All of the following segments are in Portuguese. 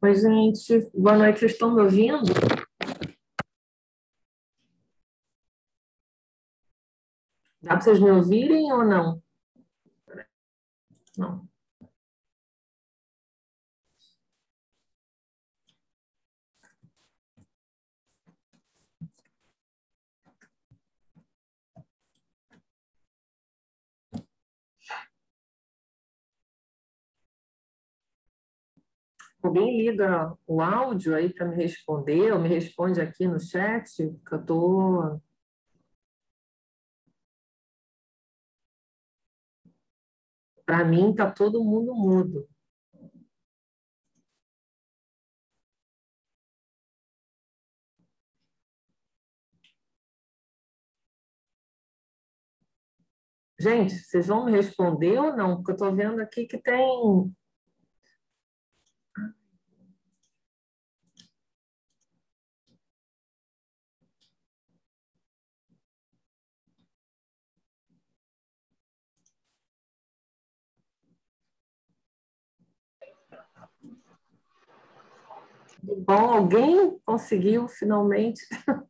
Oi, gente. Boa noite. Vocês estão me ouvindo? Dá para vocês me ouvirem ou não? Não. Alguém liga o áudio aí para me responder, ou me responde aqui no chat, que eu estou. Para mim, está todo mundo mudo. Gente, vocês vão me responder ou não? Porque eu estou vendo aqui que tem Bom, alguém conseguiu finalmente.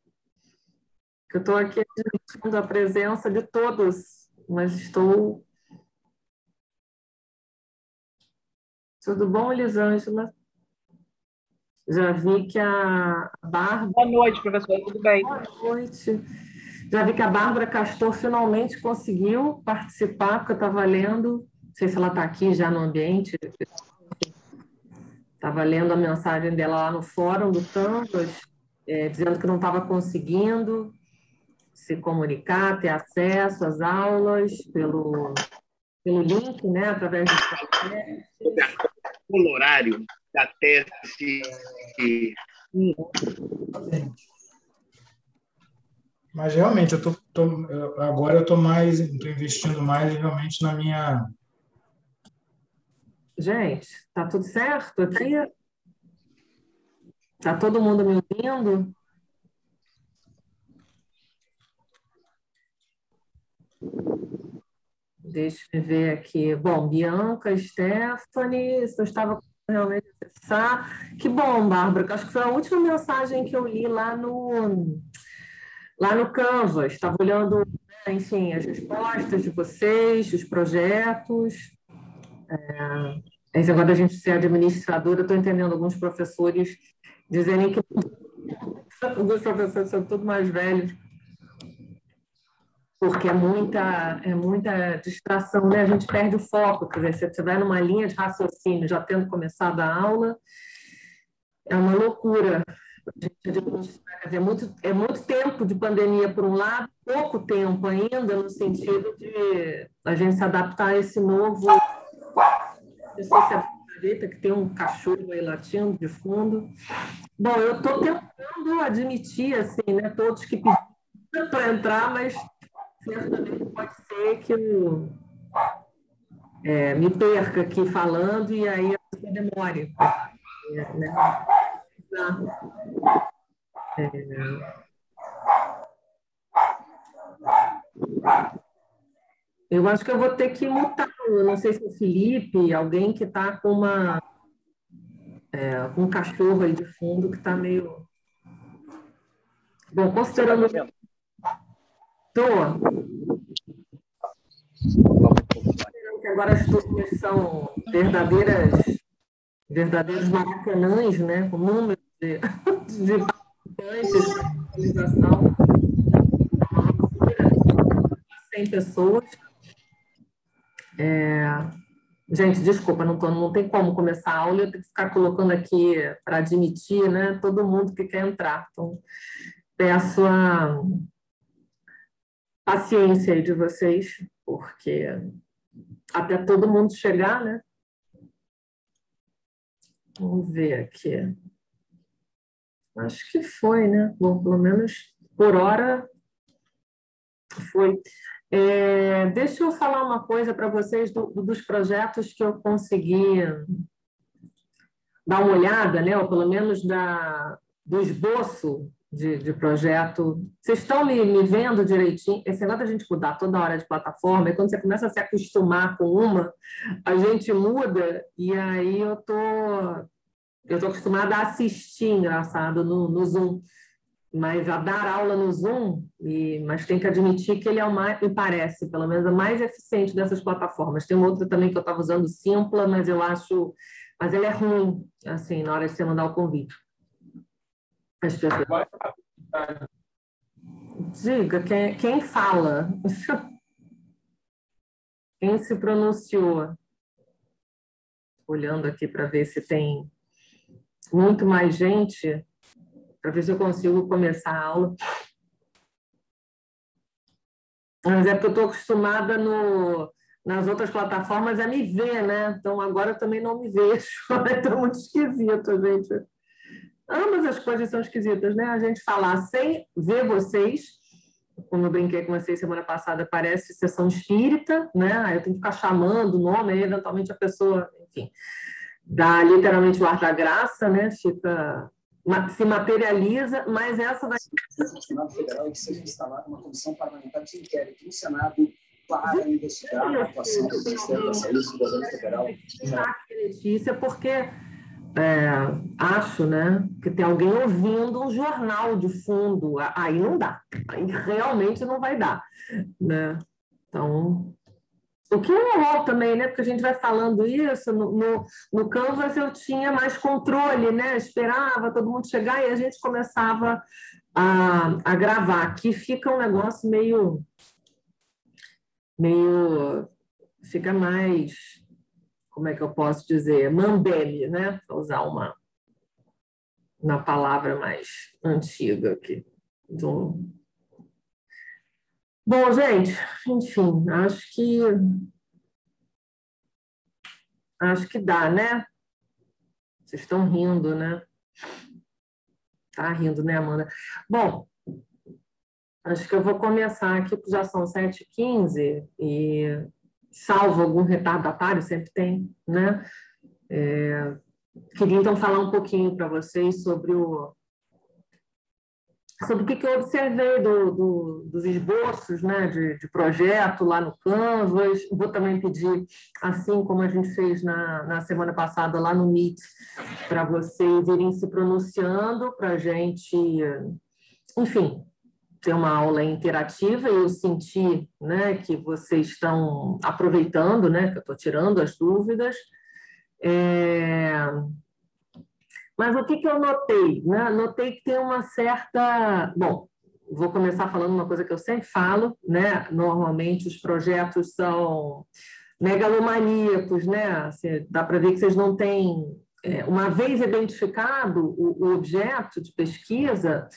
Eu estou aqui admitindo a presença de todos, mas estou. Tudo bom, Elisângela? Já vi que a Bárbara. Boa noite, professora, tudo bem? Boa noite. Já vi que a Bárbara Castor finalmente conseguiu participar, porque eu estava lendo, não sei se ela está aqui já no ambiente, Estava lendo a mensagem dela lá no fórum do Canvas, é, dizendo que não estava conseguindo se comunicar, ter acesso às aulas pelo, pelo link, né, através do O horário da tese. Mas realmente, eu tô, tô agora eu estou mais, estou investindo mais realmente na minha Gente, tá tudo certo aqui? Tá todo mundo me ouvindo? Deixa eu ver aqui. Bom, Bianca, Stephanie, se eu estava realmente acessar. Que bom, Bárbara, acho que foi a última mensagem que eu li lá no, lá no Canvas. Estava olhando, né, enfim, as respostas de vocês, os projetos. É, esse negócio da gente ser administradora, eu estou entendendo alguns professores dizerem que alguns professores são todos mais velhos, porque é muita, é muita distração, né? A gente perde o foco, quer dizer, se você vai numa linha de raciocínio já tendo começado a aula, é uma loucura. Dizer, muito, é muito tempo de pandemia, por um lado, pouco tempo ainda, no sentido de a gente se adaptar a esse novo não sei se é direita, que tem um cachorro aí latindo de fundo. Bom, eu estou tentando admitir, assim, né, todos que pediram para entrar, mas certamente pode ser que eu é, me perca aqui falando e aí a pessoa demore. É, né? é, eu acho que eu vou ter que mutar. Eu não sei se o Felipe, alguém que está com uma é, um cachorro aí de fundo que está meio. Bom, considerando. Estou. que agora as turmas são verdadeiras, verdadeiros maracanãs, né? Com números de, de participantes, atualização. 100 pessoas. É... Gente, desculpa, não, tô, não tem como começar a aula, eu tenho que ficar colocando aqui para admitir né, todo mundo que quer entrar. Então, peço a paciência aí de vocês, porque até todo mundo chegar, né? Vamos ver aqui. Acho que foi, né? Bom, pelo menos por hora foi. É, deixa eu falar uma coisa para vocês do, dos projetos que eu consegui dar uma olhada, né, ou pelo menos da, do esboço de, de projeto. Vocês estão me, me, vendo direitinho? Esse negócio da gente mudar toda hora de plataforma, e quando você começa a se acostumar com uma, a gente muda, e aí eu estou eu estou acostumada a assistir, engraçado, no, no Zoom, mas a dar aula no Zoom, e, mas tem que admitir que ele é o mais, me parece, pelo menos, o mais eficiente dessas plataformas. Tem outra também que eu estava usando, Simpla, mas eu acho, mas ele é ruim, assim, na hora de você mandar o convite. As pessoas... Diga, quem, quem fala? Quem se pronunciou? Olhando aqui para ver se tem muito mais gente, para ver se eu consigo começar a aula. Mas é porque eu estou acostumada no, nas outras plataformas a me ver, né? Então agora eu também não me vejo. Então muito esquisito, gente. Ambas as coisas são esquisitas, né? A gente falar sem ver vocês, como eu brinquei com vocês semana passada, parece sessão espírita, né? Aí eu tenho que ficar chamando o nome, aí eventualmente a pessoa, enfim dá literalmente o ar da graça, né? Fica se materializa, mas essa vai. O Senado Federal é que seja instalada uma comissão parlamentar de inquérito no Senado para investigar a atuação do Ministério da Saúde do governo federal. Letícia, porque é, acho, né, que tem alguém ouvindo um jornal de fundo, aí não dá, aí realmente não vai dar, né? Então, o que é horror também, né? Porque a gente vai falando isso, no, no, no Canvas eu tinha mais controle, né? Esperava todo mundo chegar e a gente começava a, a gravar. Aqui fica um negócio meio. meio. fica mais. como é que eu posso dizer? Mambeme, né? Para usar uma, uma palavra mais antiga aqui. Do, Bom, gente, enfim, acho que acho que dá, né? Vocês estão rindo, né? Tá rindo, né, Amanda? Bom, acho que eu vou começar aqui, já são 7h15 e salvo algum retardatário, sempre tem, né? É, queria então falar um pouquinho para vocês sobre o sobre o que, eu observei do, do, dos esboços né, de, de, projeto lá no Canvas. Vou também pedir, assim como a gente fez na, na semana passada lá no Meet, para vocês irem se pronunciando, para a gente, enfim, ter uma aula interativa. Eu senti né, que vocês estão aproveitando, né, que eu estou tirando as dúvidas. É... Mas o que, que eu notei? Né? Notei que tem uma certa. Bom, vou começar falando uma coisa que eu sempre falo, né? Normalmente os projetos são megalomaníacos, né? Assim, dá para ver que vocês não têm. É, uma vez identificado o, o objeto de pesquisa,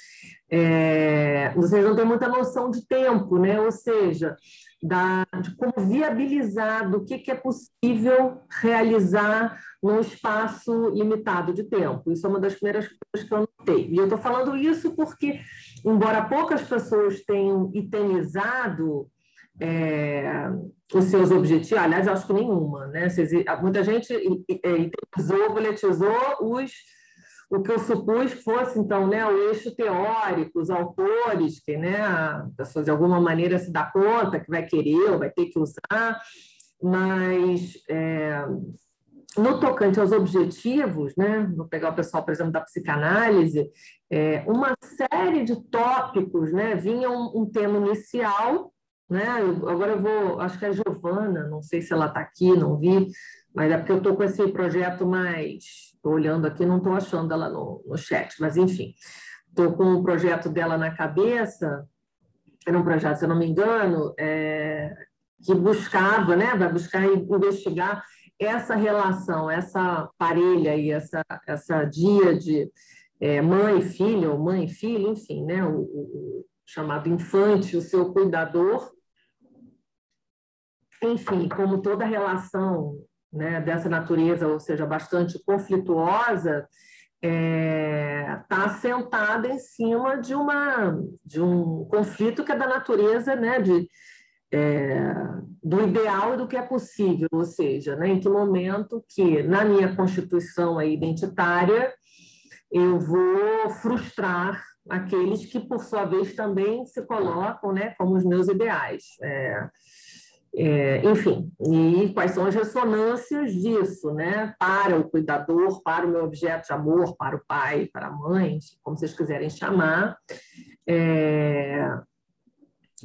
é, vocês não têm muita noção de tempo, né? Ou seja, da, de como viabilizar do que, que é possível realizar num espaço limitado de tempo. Isso é uma das primeiras coisas que eu notei. E eu estou falando isso porque, embora poucas pessoas tenham itemizado é, os seus objetivos, aliás, acho que nenhuma, né? Muita gente itemizou, boletizou os o que eu supus fosse, então, né, o eixo teórico, os autores, que né, a pessoa de alguma maneira se dá conta que vai querer ou vai ter que usar, mas é, no tocante aos objetivos, né, vou pegar o pessoal, por exemplo, da psicanálise, é, uma série de tópicos, né, vinha um, um tema inicial, né, agora eu vou, acho que é a Giovana, não sei se ela está aqui, não vi, mas é porque eu estou com esse projeto mais Estou olhando aqui, não estou achando ela no, no chat, mas enfim, estou com um projeto dela na cabeça, era um projeto, se eu não me engano, é, que buscava, né, vai buscar investigar essa relação, essa parelha e essa, essa dia de é, mãe e filho, ou mãe e filho, enfim, né, o, o chamado infante, o seu cuidador, enfim, como toda relação né, dessa natureza, ou seja, bastante conflituosa, está é, tá assentada em cima de, uma, de um conflito que é da natureza né, de, é, do ideal e do que é possível, ou seja, né, em que momento que, na minha constituição identitária, eu vou frustrar aqueles que, por sua vez, também se colocam né, como os meus ideais. É, É, enfim, e quais são as ressonâncias disso, né? Para o cuidador, para o meu objeto de amor, para o pai, para a mãe, como vocês quiserem chamar, é,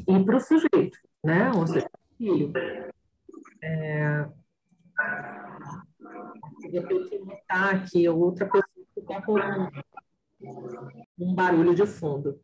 e para o sujeito, né? Ou seja, filho. É, eu tenho que notar aqui outra pessoa que está com um barulho de fundo.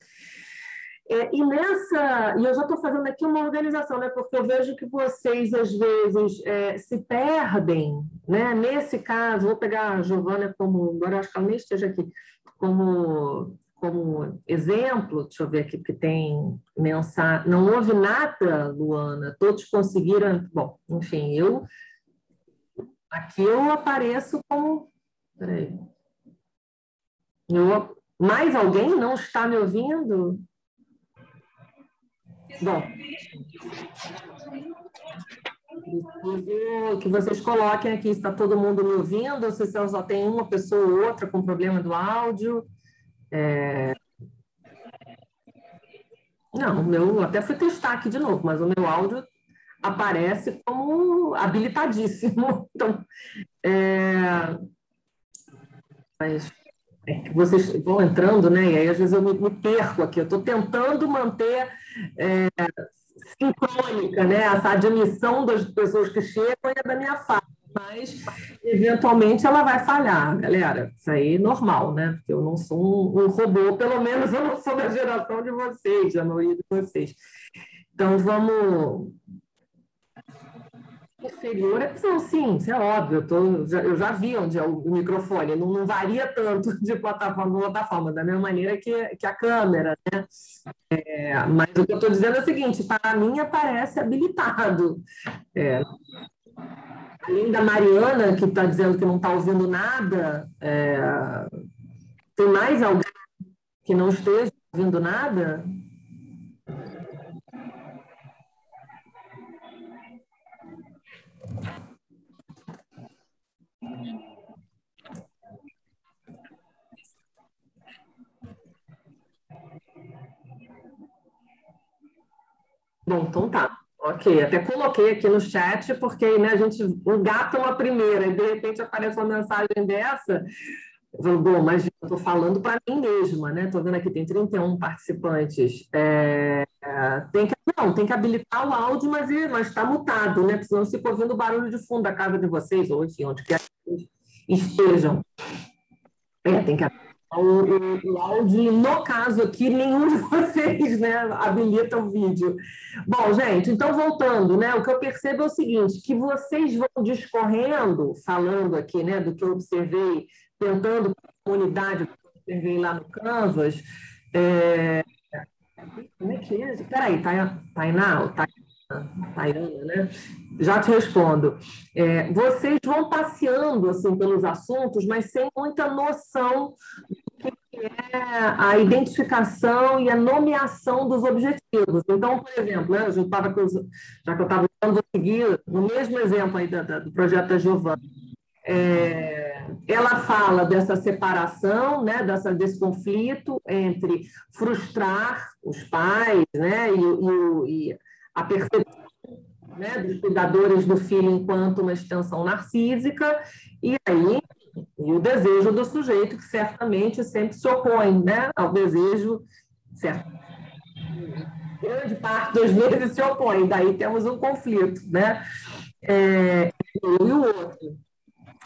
É, e nessa, e eu já estou fazendo aqui uma organização, né? Porque eu vejo que vocês às vezes é, se perdem, né? Nesse caso, vou pegar a Giovana como, agora acho que ela nem esteja aqui, como como exemplo, deixa eu ver aqui, que tem mensagem, não houve nada, Luana, todos conseguiram, bom, enfim, eu, aqui eu apareço como, peraí, eu, mais alguém não está me ouvindo? Bom, que vocês coloquem aqui se está todo mundo me ouvindo, ou se só tem uma pessoa ou outra com problema do áudio. É... Não, meu, até fui testar aqui de novo, mas o meu áudio aparece como habilitadíssimo. Então, é... mas é que vocês vão entrando, né? E aí às vezes eu me, me perco aqui. Eu estou tentando manter é, sincrônica, né? Essa admissão das pessoas que chegam é da minha fala mas eventualmente ela vai falhar, galera. Isso aí é normal, né? Porque eu não sou um, um robô, pelo menos eu não sou da geração de vocês, da maioria de vocês. Então vamos. Inferior é não, sim, isso é óbvio. Eu, tô, já, eu já vi onde é o, o microfone, não, não, varia tanto de plataforma para plataforma, da mesma maneira que, que a câmera, né? É, mas o que eu estou dizendo é o seguinte: para mim aparece habilitado. É, além da Mariana, que está dizendo que não está ouvindo nada, é, tem mais alguém que não esteja ouvindo nada? Bom, então tá. Ok, até coloquei aqui no chat, porque né, a gente engata uma primeira e de repente aparece uma mensagem dessa. Eu falo, bom, mas eu estou falando para mim mesma, né? Estou vendo aqui, tem 31 participantes. É, tem que, não, tem que habilitar o áudio, mas está mutado, né? Porque senão fica ouvindo o barulho de fundo da casa de vocês, ou enfim, onde quer que estejam. É, tem que habilitar o, o, o, áudio, no caso aqui, nenhum de vocês né, habilita o vídeo. Bom, gente, então voltando, né, o que eu percebo é o seguinte, que vocês vão discorrendo, falando aqui né, do que eu observei, tentando a comunidade que eu observei lá no Canvas, é... como é que é? Peraí, Tainá, Taiana, né? Já te respondo. É, vocês vão passeando assim pelos assuntos, mas sem muita noção que é a identificação e a nomeação dos objetivos. Então, por exemplo, né, eu tava, já que eu estava vou seguir no mesmo exemplo aí da, da, do projeto da Giovana. É, ela fala dessa separação, né, dessa, desse conflito entre frustrar os pais né, e, e a percepção né, dos cuidadores do filho enquanto uma extensão narcísica, e aí e o desejo do sujeito, que certamente sempre se opõe né, ao desejo, certo? grande parte das vezes se opõe, daí temos um conflito, né? É, e o outro.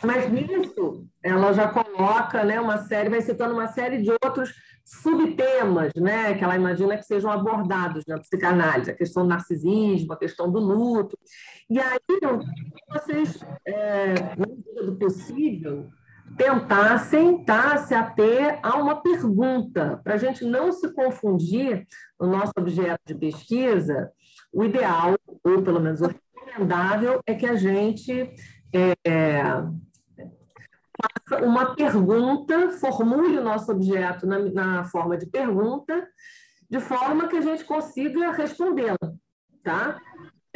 Mas nisso, ela já coloca né, uma série, vai citando uma série de outros subtemas, né, que ela imagina que sejam abordados na psicanálise, a questão do narcisismo, a questão do luto. E aí, vocês, é, na medida do possível, tentassem tá, se ater a uma pergunta, para a gente não se confundir no nosso objeto de pesquisa, o ideal, ou pelo menos o recomendável, é que a gente é, faça uma pergunta, formule o nosso objeto na, na forma de pergunta, de forma que a gente consiga respondê-la, tá?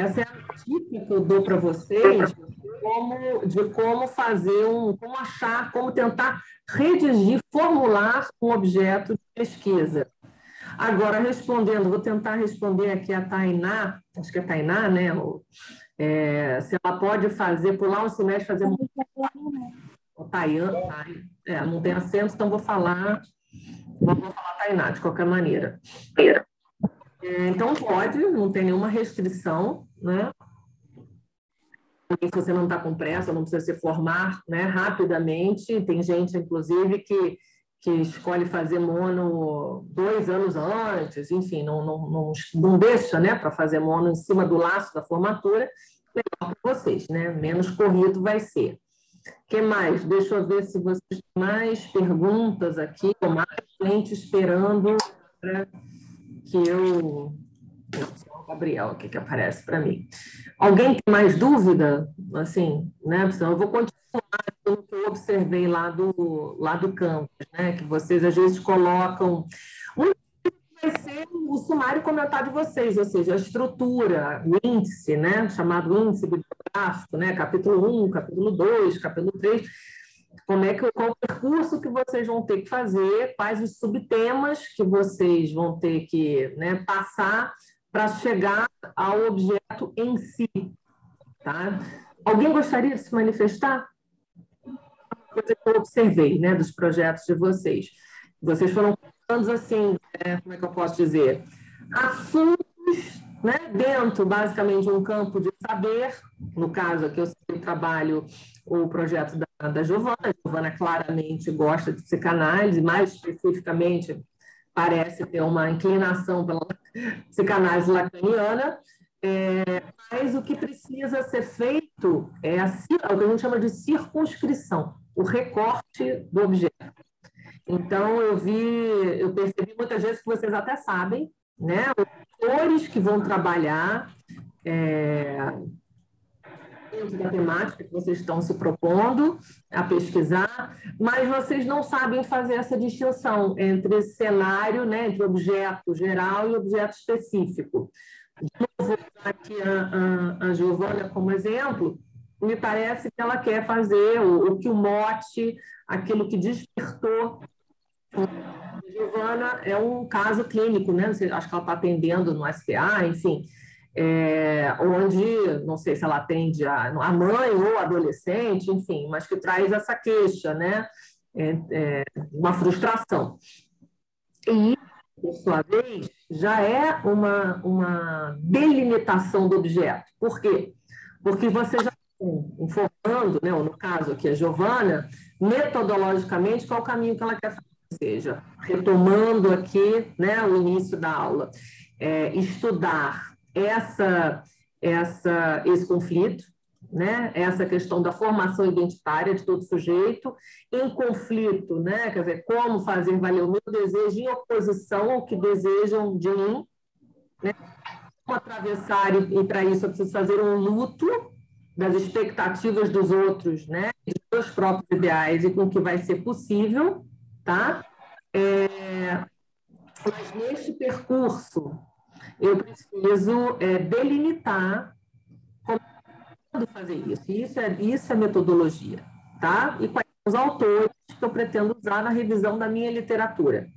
Essa é a dica que eu dou para vocês de como, de como fazer um, como achar, como tentar redigir, formular um objeto de pesquisa. Agora, respondendo, vou tentar responder aqui a Tainá, acho que é Tainá, né? É, se ela pode fazer, pular um semestre, fazer. O Taian, é, não tem acento, então vou falar, vou falar Tainá, de qualquer maneira. É, então, pode, não tem nenhuma restrição, né? Se você não está com pressa, não precisa se formar né, rapidamente. Tem gente, inclusive, que que escolhe fazer mono dois anos antes, enfim, não, não, não, não deixa né, para fazer mono em cima do laço da formatura, melhor para vocês, né? menos corrido vai ser. Que mais? Deixa eu ver se vocês têm mais perguntas aqui, ou mais gente esperando para que eu. Gabriel aqui que aparece para mim. Alguém tem mais dúvida? Assim, né? Eu vou continuar pelo que eu observei lá do, lá do campus, né? Que vocês às vezes colocam. Vai ser o sumário comentar de vocês, ou seja, a estrutura, o índice, né? Chamado índice bibliográfico, né? Capítulo 1, capítulo 2, capítulo 3 como é que o percurso que vocês vão ter que fazer, quais os subtemas que vocês vão ter que né, passar para chegar ao objeto em si, tá? Alguém gostaria de se manifestar? coisa que eu observei, né, dos projetos de vocês. Vocês foram falando assim, é, como é que eu posso dizer? Assuntos né, dentro, basicamente, de um campo de saber. No caso aqui, eu trabalho o projeto da, da Giovana. A Giovana claramente gosta de psicanálise, mais especificamente, parece ter uma inclinação pela psicanálise lacaniana. É, mas o que precisa ser feito é, a, é o que a gente chama de circunscrição o recorte do objeto. Então, eu vi, eu percebi muitas vezes que vocês até sabem, né? Autores que vão trabalhar é, dentro da temática que vocês estão se propondo a pesquisar, mas vocês não sabem fazer essa distinção entre cenário, né, entre objeto geral e objeto específico. Novo, vou usar aqui a, a, a Giovana como exemplo, me parece que ela quer fazer o, o que o mote, aquilo que despertou. Giovana é um caso clínico, né? Acho que ela está atendendo no SPA, enfim, é, onde, não sei se ela atende a, a mãe ou adolescente, enfim, mas que traz essa queixa, né? É, é, uma frustração. E, por sua vez, já é uma, uma delimitação do objeto. Por quê? Porque você já informando, né, no caso aqui a Giovana, metodologicamente qual o caminho que ela quer fazer, seja, retomando aqui né, o início da aula, é, estudar essa, essa, esse conflito, né, essa questão da formação identitária de todo sujeito, em conflito, né, quer dizer, como fazer valer o meu desejo em oposição ao que desejam de mim, né, como atravessar, e, e para isso eu preciso fazer um luto, das expectativas dos outros, né, dos seus próprios ideais e com o que vai ser possível, tá? É, mas neste percurso eu preciso é, delimitar como fazer isso. Isso é, isso é metodologia, tá? E quais são os autores que eu pretendo usar na revisão da minha literatura.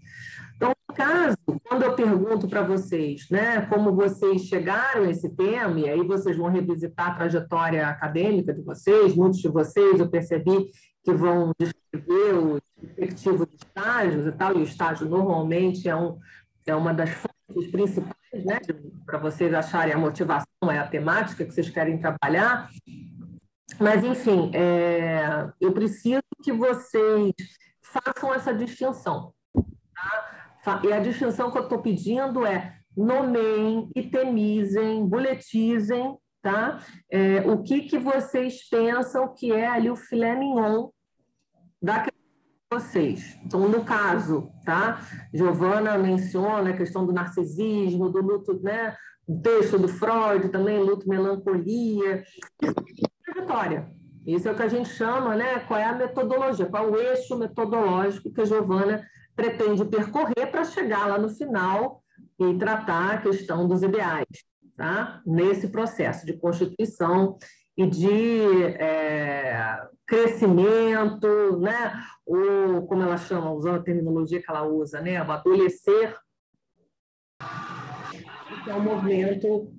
Então, no caso, quando eu pergunto para vocês, né, como vocês chegaram a esse tema, e aí vocês vão revisitar a trajetória acadêmica de vocês, muitos de vocês eu percebi que vão descrever os respectivos estágios e tal, e o estágio normalmente é, um, é uma das fontes principais, né, para vocês acharem a motivação, é a temática que vocês querem trabalhar. Mas, enfim, é, eu preciso que vocês façam essa distinção. Tá? E a distinção que eu estou pedindo é nomeiem, itemizem, buletizem, tá? É, o que, que vocês pensam que é ali o filé mignon da vocês. Então, no caso, tá? Giovana menciona a questão do narcisismo, do luto, né? O texto do Freud também, luto, melancolia. Trajetória. Isso é o que a gente chama, né? Qual é a metodologia, qual é o eixo metodológico que a Giovana pretende percorrer para chegar lá no final e tratar a questão dos ideais, tá? nesse processo de constituição e de é, crescimento, né? ou como ela chama, usando a terminologia que ela usa, né? o adolecer que é um movimento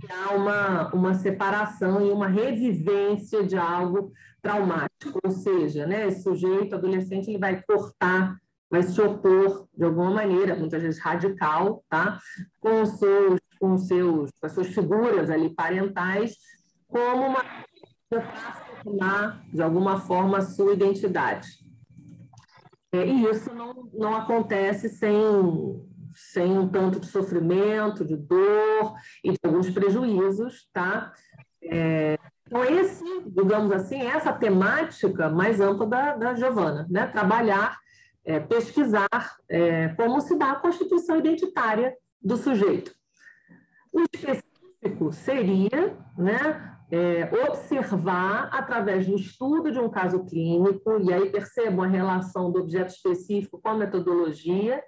que há uma, uma separação e uma revivência de algo traumático, ou seja, né, esse sujeito adolescente ele vai cortar, vai se opor de alguma maneira, muitas vezes radical, tá, com seus, com seus, com as suas figuras ali parentais, como uma afirmar de alguma forma a sua identidade. É, e isso não, não acontece sem sem um tanto de sofrimento, de dor e de alguns prejuízos, tá? É, então, esse, digamos assim, essa temática mais ampla da, da Giovana, né? Trabalhar, é, pesquisar é, como se dá a constituição identitária do sujeito. O específico seria, né? É, observar através do estudo de um caso clínico, e aí percebam a relação do objeto específico com a metodologia,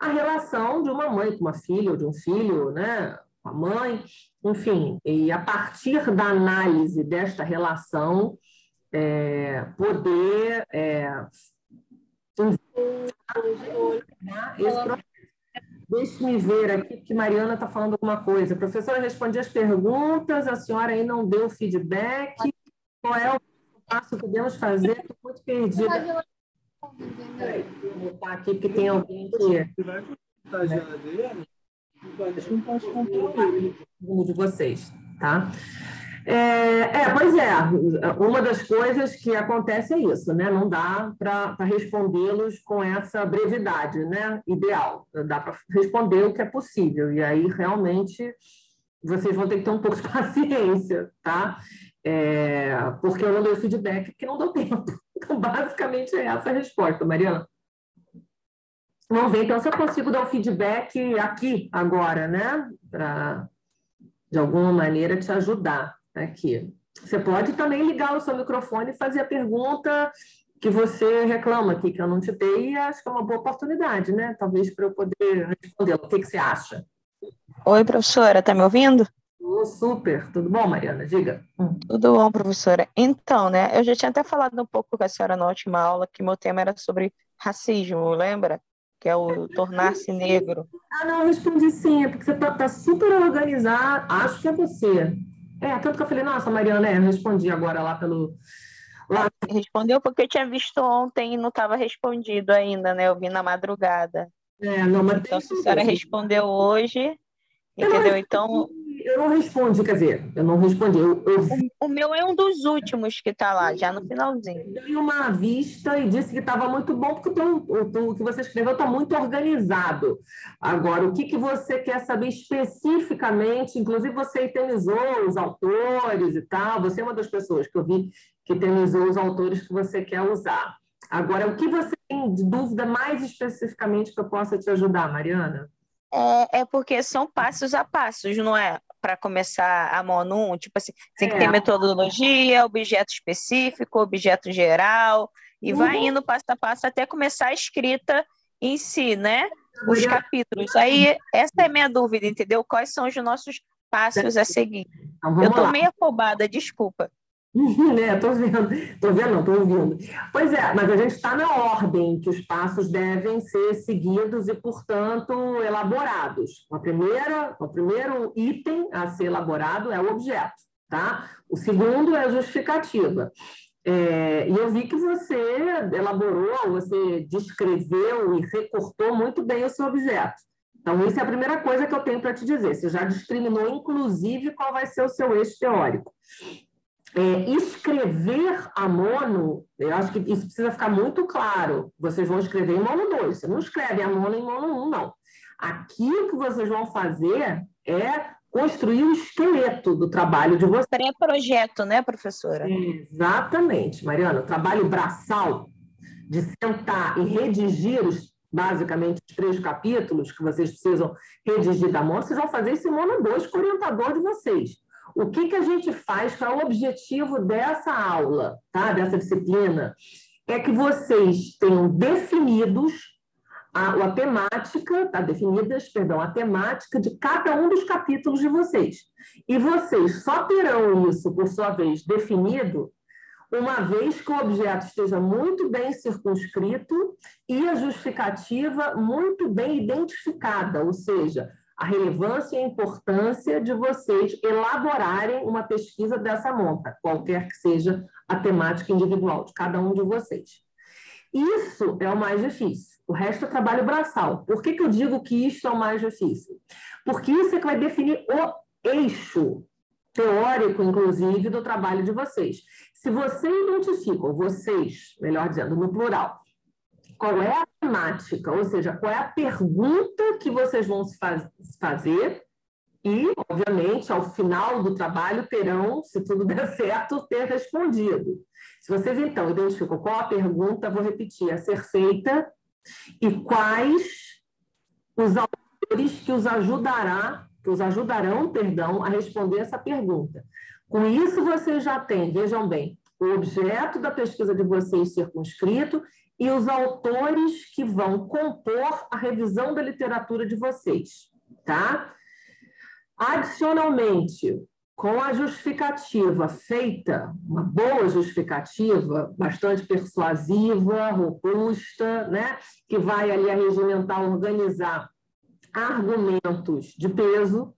a relação de uma mãe com uma filha, ou de um filho, né, com a mãe, enfim, e a partir da análise desta relação, é, poder é, Deixe-me ver aqui, que Mariana está falando alguma coisa. Professora, respondi as perguntas, a senhora aí não deu feedback. Qual é o passo que podemos fazer? Estou muito perdida. Peraí, vou botar aqui porque tem alguém que. Você vai a geladeira? Não pode comprar Um de vocês, tá? É, é, pois é, uma das coisas que acontece é isso, né? Não dá para respondê-los com essa brevidade, né? Ideal. Dá para responder o que é possível. E aí, realmente, vocês vão ter que ter um pouco de paciência, tá? É, porque eu não dei feedback, porque não deu tempo. Então, basicamente, é essa a resposta, Mariana. Vamos ver, então, se eu consigo dar o um feedback aqui, agora, né? Para, de alguma maneira, te ajudar aqui. Você pode também ligar o seu microfone e fazer a pergunta que você reclama aqui, que eu não te dei, e acho que é uma boa oportunidade, né? Talvez para eu poder responder. O que, que você acha? Oi, professora, está me ouvindo? Oh, super, tudo bom, Mariana? Diga. Hum. Tudo bom, professora. Então, né, eu já tinha até falado um pouco com a senhora na última aula que meu tema era sobre racismo, lembra? Que é o tornar-se negro. Ah, não, eu respondi sim, é porque você está tá super organizado, acho que é você. É, tanto que eu falei, nossa, Mariana, é, eu respondi agora lá pelo. Lá. Respondeu porque eu tinha visto ontem e não estava respondido ainda, né? Eu vi na madrugada. É, não, mas então, se a senhora respondeu hoje, entendeu? Então, eu não respondi, quer dizer, eu não respondi. Eu, eu... O, o, meu é um dos últimos que está lá, já no finalzinho. Eu dei uma vista e disse que estava muito bom, porque o, o, o que você escreveu está muito organizado. Agora, o que, que você quer saber especificamente? Inclusive, você itemizou os autores e tal, você é uma das pessoas que eu vi que itemizou os autores que você quer usar. Agora, o que você tem de dúvida mais especificamente que eu possa te ajudar, Mariana? É, é porque são passos a passos, não é? Para começar a mão num, tipo assim, tem que ter é. metodologia, objeto específico, objeto geral, e uhum. vai indo passo a passo até começar a escrita em si, né? Os capítulos. Aí, essa é a minha dúvida, entendeu? Quais são os nossos passos a seguir? Então, Eu estou meio afobada, desculpa. né? Estou vendo, estou vendo, não, estou ouvindo. Pois é, mas a gente está na ordem que os passos devem ser seguidos e, portanto, elaborados. A primeira, o primeiro item a ser elaborado é o objeto, tá? O segundo é a justificativa. É, e eu vi que você elaborou, você descreveu e recortou muito bem o seu objeto. Então, isso é a primeira coisa que eu tenho para te dizer. Você já discriminou, inclusive, qual vai ser o seu eixo teórico é, escrever a mono, eu acho que isso precisa ficar muito claro. Vocês vão escrever em mono 2, você não escreve a mono em mono 1, um, não. Aqui o que vocês vão fazer é construir o esqueleto do trabalho de vocês. Pré-projeto, né, professora? Exatamente, Mariana. O trabalho braçal de sentar e redigir os, basicamente os três capítulos que vocês precisam redigir da mono, vocês vão fazer esse mono 2 com o orientador de vocês. O que, que a gente faz? Qual é o objetivo dessa aula, tá? dessa disciplina? É que vocês tenham definidos a, a temática, tá? definidas, perdão, a temática de cada um dos capítulos de vocês. E vocês só terão isso, por sua vez, definido uma vez que o objeto esteja muito bem circunscrito e a justificativa muito bem identificada, ou seja, a relevância e a importância de vocês elaborarem uma pesquisa dessa monta, qualquer que seja a temática individual de cada um de vocês. Isso é o mais difícil. O resto é trabalho braçal. Por que, que eu digo que isso é o mais difícil? Porque isso é que vai definir o eixo teórico, inclusive, do trabalho de vocês. Se vocês identificam, vocês, melhor dizendo, no plural, qual é a temática, ou seja, qual é a pergunta que vocês vão se faz, fazer, e, obviamente, ao final do trabalho terão, se tudo der certo, ter respondido. Se vocês, então, identificam qual a pergunta, vou repetir, a ser feita e quais os autores que os ajudará, que os ajudarão, perdão, a responder essa pergunta. Com isso, vocês já têm, vejam bem, o objeto da pesquisa de vocês circunscrito e os autores que vão compor a revisão da literatura de vocês, tá? Adicionalmente, com a justificativa feita, uma boa justificativa, bastante persuasiva, robusta, né? que vai ali arregimentar, organizar argumentos de peso,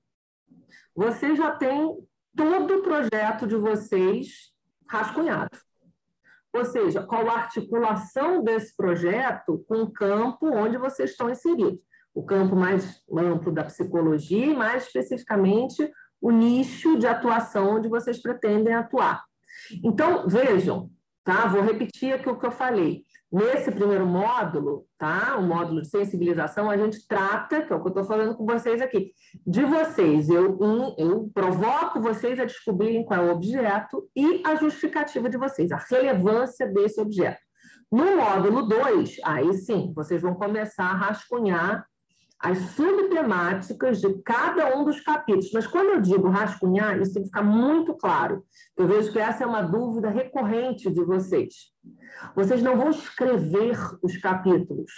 você já tem todo o projeto de vocês rascunhado. Ou seja, qual a articulação desse projeto com o campo onde vocês estão inseridos. O campo mais amplo da psicologia e, mais especificamente, o nicho de atuação onde vocês pretendem atuar. Então, vejam, tá? Vou repetir aqui o que eu falei. Nesse primeiro módulo, tá? O módulo de sensibilização, a gente trata, que é o que eu estou falando com vocês aqui, de vocês. Eu, eu provoco vocês a descobrirem qual é o objeto e a justificativa de vocês, a relevância desse objeto. No módulo 2, aí sim, vocês vão começar a rascunhar as subtemáticas de cada um dos capítulos. Mas quando eu digo rascunhar, isso tem que ficar muito claro. Eu vejo que essa é uma dúvida recorrente de vocês. Vocês não vão escrever os capítulos.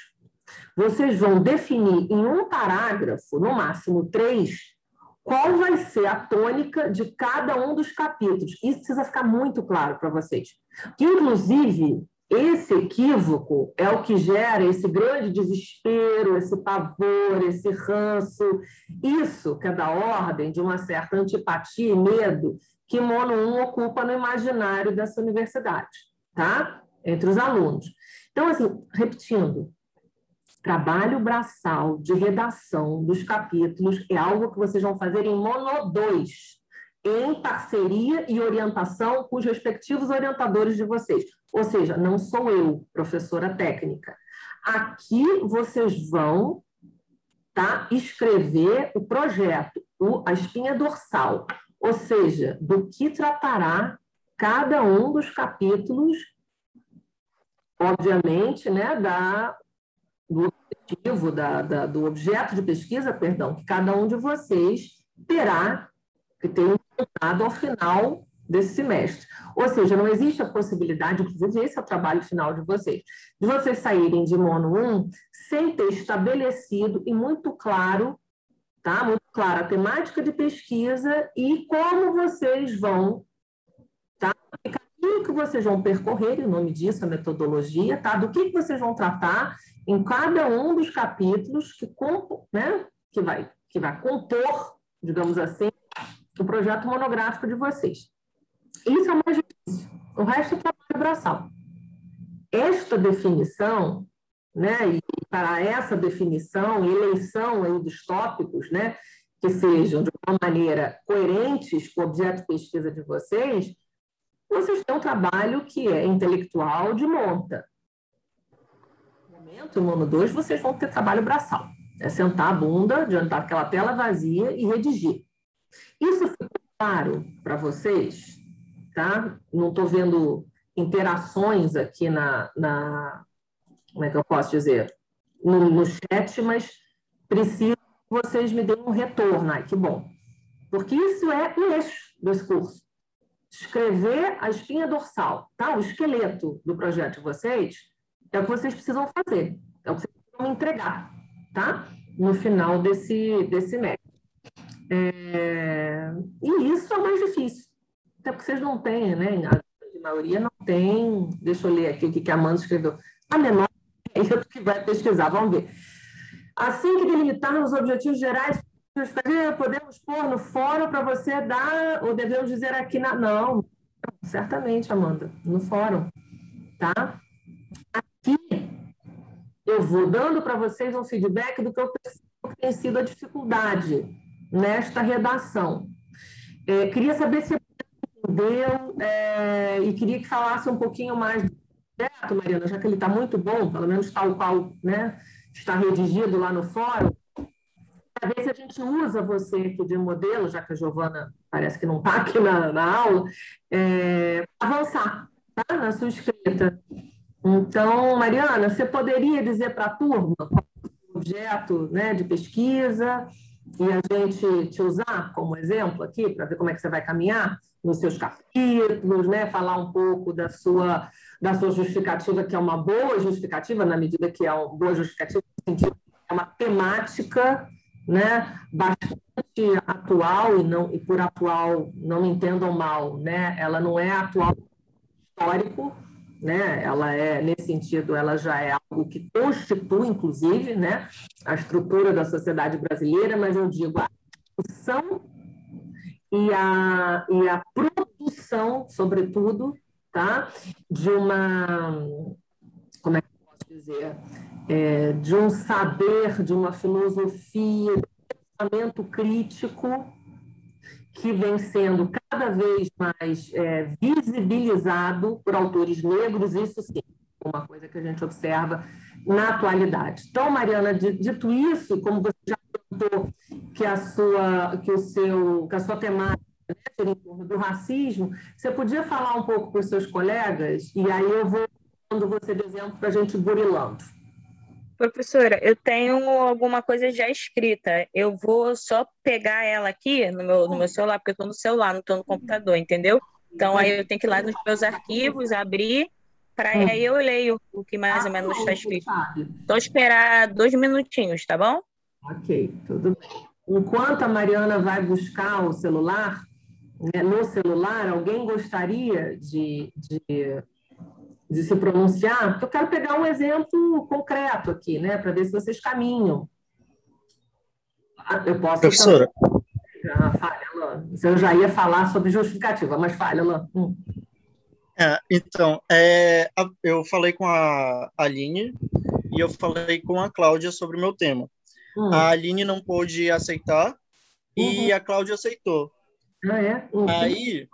Vocês vão definir em um parágrafo, no máximo três, qual vai ser a tônica de cada um dos capítulos. Isso precisa ficar muito claro para vocês. Que, inclusive, esse equívoco é o que gera esse grande desespero, esse pavor, esse ranço. Isso que é da ordem de uma certa antipatia e medo que Mono 1 ocupa no imaginário dessa universidade, tá? Entre os alunos. Então, assim, repetindo, trabalho braçal de redação dos capítulos é algo que vocês vão fazer em Mono 2 em parceria e orientação com os respectivos orientadores de vocês. Ou seja, não sou eu, professora técnica. Aqui vocês vão tá, escrever o projeto, o, a espinha dorsal, ou seja, do que tratará cada um dos capítulos, obviamente, né, da, do objetivo, da, da, do objeto de pesquisa, perdão, que cada um de vocês terá que ter um resultado ao final desse semestre. Ou seja, não existe a possibilidade, inclusive esse é o trabalho final de vocês, de vocês saírem de mono 1 sem ter estabelecido e muito claro, tá? Muito claro a temática de pesquisa e como vocês vão, tá? O caminho que vocês vão percorrer, e o nome disso é metodologia, tá? Do que, que vocês vão tratar em cada um dos capítulos que, né? que, vai, que vai compor, digamos assim, o projeto monográfico de vocês. Isso é o mais difícil. O resto é trabalho braçal. Esta definição, né, e para essa definição, eleição aí dos tópicos, né, que sejam de uma maneira coerentes com o objeto de pesquisa de vocês, vocês têm um trabalho que é intelectual de monta. No momento, no ano 2, vocês vão ter trabalho braçal. É sentar a bunda diante daquela tela vazia e redigir. Isso ficou claro para vocês? Tá? Não estou vendo interações aqui na, na. Como é que eu posso dizer? No, no chat, mas preciso que vocês me deem um retorno. Ai, que bom. Porque isso é o eixo desse curso. Escrever a espinha dorsal, tá? o esqueleto do projeto de vocês, é o que vocês precisam fazer, é o que vocês precisam entregar, tá? No final desse, desse mês. É, e isso é o mais difícil. Até porque vocês não têm, né? A maioria não tem. Deixa eu ler aqui o que a Amanda escreveu. A menor é que vai pesquisar, vamos ver. Assim que delimitarmos os objetivos gerais podemos pôr no fórum para você dar, ou devemos dizer aqui na. Não, certamente, Amanda, no fórum. Tá? Aqui eu vou dando para vocês um feedback do que eu percebo que tem sido a dificuldade nesta redação. É, queria saber se entendeu é, e queria que falasse um pouquinho mais do projeto, Mariana, já que ele está muito bom, pelo menos tal qual né, está redigido lá no fórum, para ver se a gente usa você aqui de modelo, já que a Giovana parece que não está aqui na, na aula, é, avançar tá, na sua escrita. Então, Mariana, você poderia dizer para a turma qual é o objeto né, de pesquisa e a gente te usar como exemplo aqui, para ver como é que você vai caminhar nos seus capítulos, né, falar um pouco da sua, da sua justificativa, que é uma boa justificativa, na medida que é uma boa justificativa, no sentido é uma temática né, bastante atual e não e por atual não me entendam mal, né? Ela não é atual histórico, né? Ela é nesse sentido, ela já é algo que constitui inclusive, né, a estrutura da sociedade brasileira, mas eu digo a discussão e a e a produção, sobretudo, tá? De uma como é que eu posso dizer? é, de um saber, de uma filosofia, de um pensamento crítico que vem sendo cada vez mais é, visibilizado por autores negros, isso sim, uma coisa que a gente observa na atualidade. Então, Mariana, dito isso, como você já contou que a sua, que o seu, que a sua temática né, do racismo, você podia falar um pouco para os seus colegas e aí eu vou dando você de exemplo para a gente burilando. Professora, eu tenho alguma coisa já escrita. Eu vou só pegar ela aqui no meu, no meu celular, porque eu estou no celular, não estou no computador, entendeu? Então aí eu tenho que ir lá nos meus arquivos, abrir, para aí eu leio o que mais ou menos está escrito. Então esperar dois minutinhos, tá bom? Ok, tudo bem. Enquanto a Mariana vai buscar o celular, né, no celular, alguém gostaria de, de de se pronunciar, eu quero pegar um exemplo concreto aqui, né, para ver se vocês caminham. Eu posso. Professora. Ah, Alain. Eu já ia falar sobre justificativa, mas fale, Alain. Hum. É, então, é, eu falei com a Aline e eu falei com a Cláudia sobre o meu tema. Hum. A Aline não pôde aceitar uhum. e a Cláudia aceitou. Ah, é? Uhum. Aí,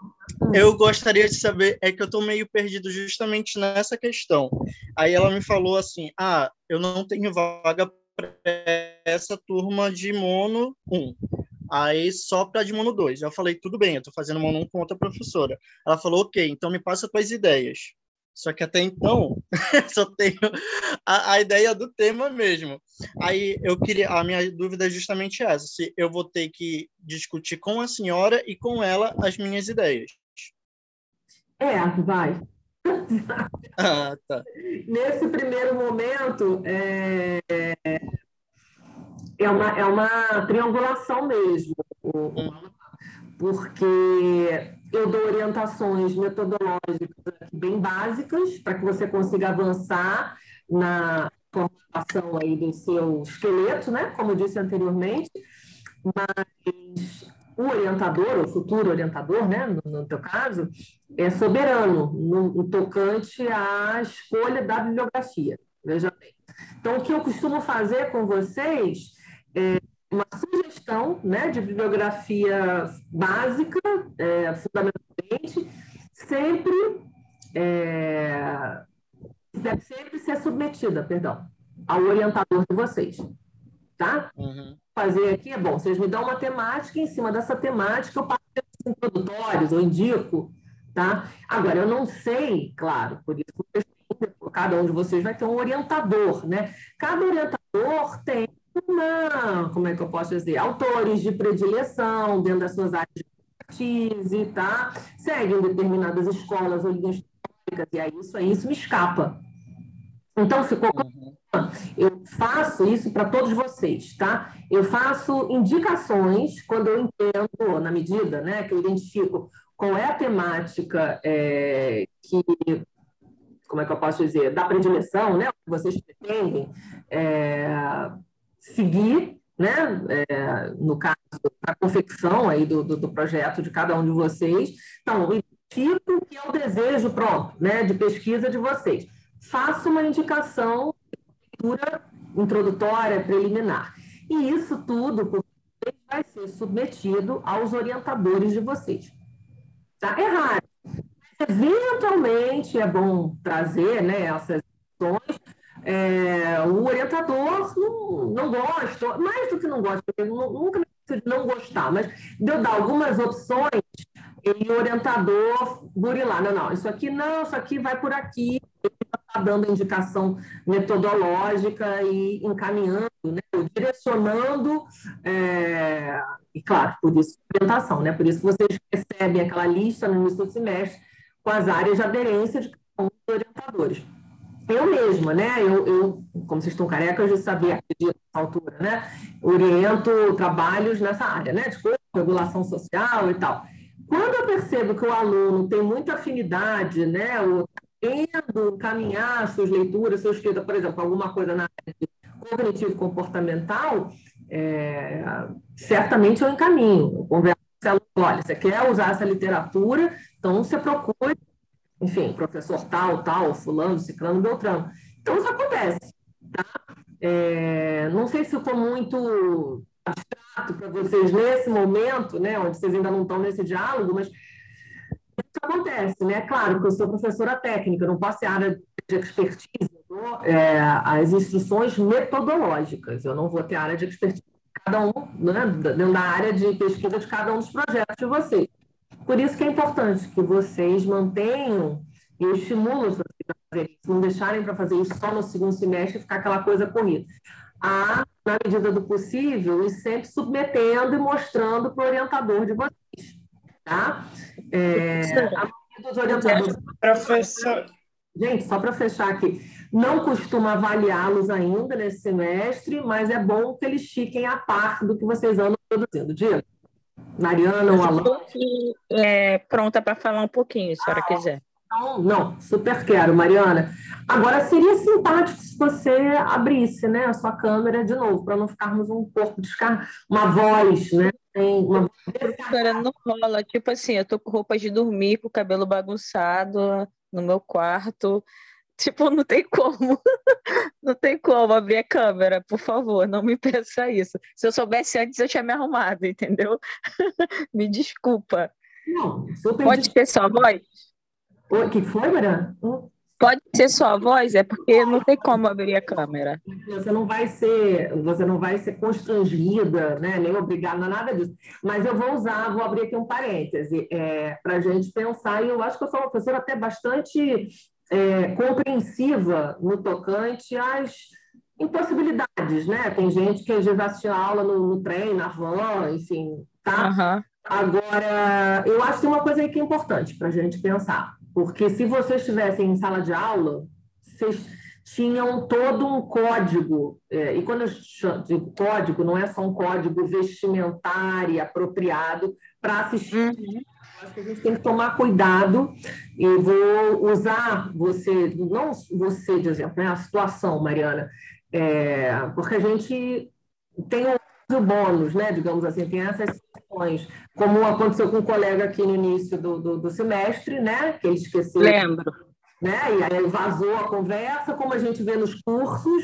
eu gostaria de saber, é que eu estou meio perdido justamente nessa questão. Aí ela me falou assim: ah, eu não tenho vaga para essa turma de mono 1. Aí só para de mono 2. Eu falei: tudo bem, eu estou fazendo mono 1 com outra professora. Ela falou: ok, então me passa tuas ideias. Só que até então só tenho a, a, ideia do tema mesmo. Aí eu queria a minha dúvida é justamente essa, se eu vou ter que discutir com a senhora e com ela as minhas ideias. É, vai. ah, tá. Nesse primeiro momento é, é uma, é uma triangulação mesmo. Hum porque eu dou orientações metodológicas bem básicas para que você consiga avançar na formação aí do seu esqueleto, né? Como eu disse anteriormente, mas o orientador, o futuro orientador, né, no, no teu caso, é soberano no, no tocante à escolha da bibliografia. Veja bem. Então, o que eu costumo fazer com vocês é uma sugestão né, de bibliografia básica, é, fundamentalmente, sempre, é, deve sempre ser submetida, perdão, ao orientador de vocês. Tá? Uhum. Fazer aqui é bom, vocês me dão uma temática, em cima dessa temática eu passo introdutórios, eu indico. Tá? Agora, eu não sei, claro, por isso cada um de vocês vai ter um orientador, né? Cada orientador tem uma, como é que eu posso dizer, autores de predileção dentro das suas áreas de expertise, tá? Seguem determinadas escolas ou linhas históricas, e aí isso, aí isso me escapa. Então, ficou uhum. Eu faço isso para todos vocês, tá? Eu faço indicações quando eu entendo, na medida né, que eu identifico qual é a temática é, que, como é que eu posso dizer, da predileção, né? O que vocês pretendem é, seguir, né? É, no caso, a confecção aí do, do, do, projeto de cada um de vocês. Então, identifico que é o desejo, pronto, né, de pesquisa de vocês. Faço uma indicação introdutória, preliminar. E isso tudo vai ser submetido aos orientadores de vocês. Tá? Raro. Eventualmente é bom trazer né, essas questões. É, o orientador não, não gosta, mais do que não gosta, porque nunca de não gostar, mas de eu dar algumas opções e o orientador burilar. Não, não, isso aqui não, isso aqui vai por aqui. Está dando indicação metodológica e encaminhando, né, direcionando, é, e claro, por isso orientação, né? Por isso vocês recebem aquela lista no início do semestre com as áreas de aderência de cada um dos orientadores. Eu mesma, né? Eu, eu como vocês estão carecas de saber a essa altura, né? Oriento trabalhos nessa área, né? De regulação social e tal. Quando eu percebo que o aluno tem muita afinidade, né, ou querendo caminhar suas leituras, sua escrita, por exemplo, alguma coisa na área de cognitivo comportamental, é, certamente eu encaminho. Eu converso com olha, você quer usar essa literatura, então você procura, enfim, professor tal, tal, fulano, ciclano, beltrano. Então isso acontece, tá? É, não sei se ficou muito abstrato para vocês nesse momento, né, onde vocês ainda não estão nesse diálogo, mas isso acontece, né? Claro que eu sou professora técnica, não posso ser área de expertise, dou, é, as instruções metodológicas, eu não vou ter área de expertise cada um, né, dentro da área de pesquisa de cada um dos projetos de vocês. Por isso que é importante que vocês mantenham e eu estimulo vocês a fazer isso, não deixarem para fazer isso só no segundo semestre e ficar aquela coisa corrida a, na medida do possível, e sempre submetendo e mostrando para o orientador de vocês. Tá? É, dos orientadores. Professor. Gente, só para fechar aqui, não costuma avaliá-los ainda nesse semestre, mas é bom que eles fiquem a par do que vocês andam produzindo. Diego? Mariana ou Alan? É, pronta para falar um pouquinho, se a senhora ah, quiser. Não, não, super quero, Mariana. Agora, seria simpático se você abrisse né, a sua câmera de novo, para não ficarmos um corpo de uma voz, né? Uma... Cara, não rola. Tipo assim, eu tô com roupa de dormir, com o cabelo bagunçado no meu quarto. Tipo, não tem como. Não tem como abrir a câmera, por favor, não me peça isso. Se eu soubesse antes, eu tinha me arrumado, entendeu? me desculpa. Não, Pode ter sua voz? O que foi, Mariana? Pode ser sua voz, é porque não tem como abrir a câmera. Você não vai ser, você não vai ser constrangida, né? nem obrigada, nada disso. Mas eu vou usar, vou abrir aqui um parêntese, é, para a gente pensar, e eu acho que eu sou uma professora até bastante é, compreensiva no tocante às impossibilidades, né? Tem gente que às vezes assiste a aula no, no trem, na van, enfim, tá? Uhum. Agora, eu acho que tem uma coisa aí que é importante para a gente pensar. Porque se vocês estivessem em sala de aula, vocês tinham todo um código, é, e quando eu digo código, não é só um código vestimentar e apropriado para assistir. Uhum. Acho que a gente tem que tomar cuidado e vou usar você, não você de exemplo, né, a situação, Mariana, é, porque a gente tem o bônus, né, digamos assim, tem essas situações como aconteceu com um colega aqui no início do, do, do semestre, né? Que ele esqueceu. Lembro. Né? E aí vazou a conversa, como a gente vê nos cursos,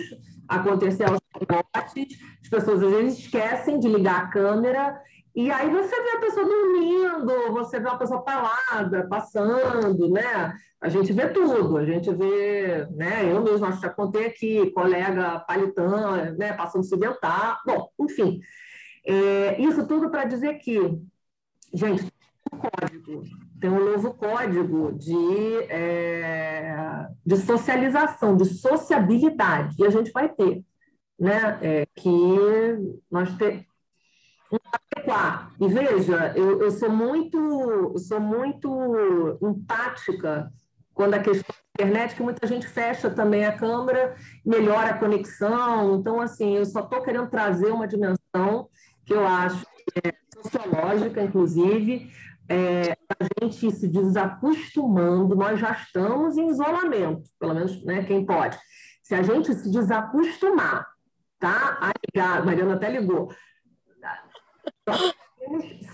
acontecer aos rebotes, as pessoas às vezes esquecem de ligar a câmera, e aí você vê a pessoa dormindo, você vê a pessoa parada, passando, né? A gente vê tudo, a gente vê, né? Eu mesmo acho que já contei aqui, colega palitã, né? Passando se dentar, bom, enfim. É, isso tudo para dizer que Gente, tem um código, tem um novo código de, é, de socialização, de sociabilidade, e a gente vai ter, né? É, que nós temos e veja, eu, eu sou muito, sou muito empática quando a questão da internet, que muita gente fecha também a câmera, melhora a conexão. Então, assim, eu só estou querendo trazer uma dimensão que eu acho que é sociológica, inclusive, é, a gente se desacostumando, nós já estamos em isolamento, pelo menos né, quem pode. Se a gente se desacostumar, tá? A ligar, a Mariana até ligou.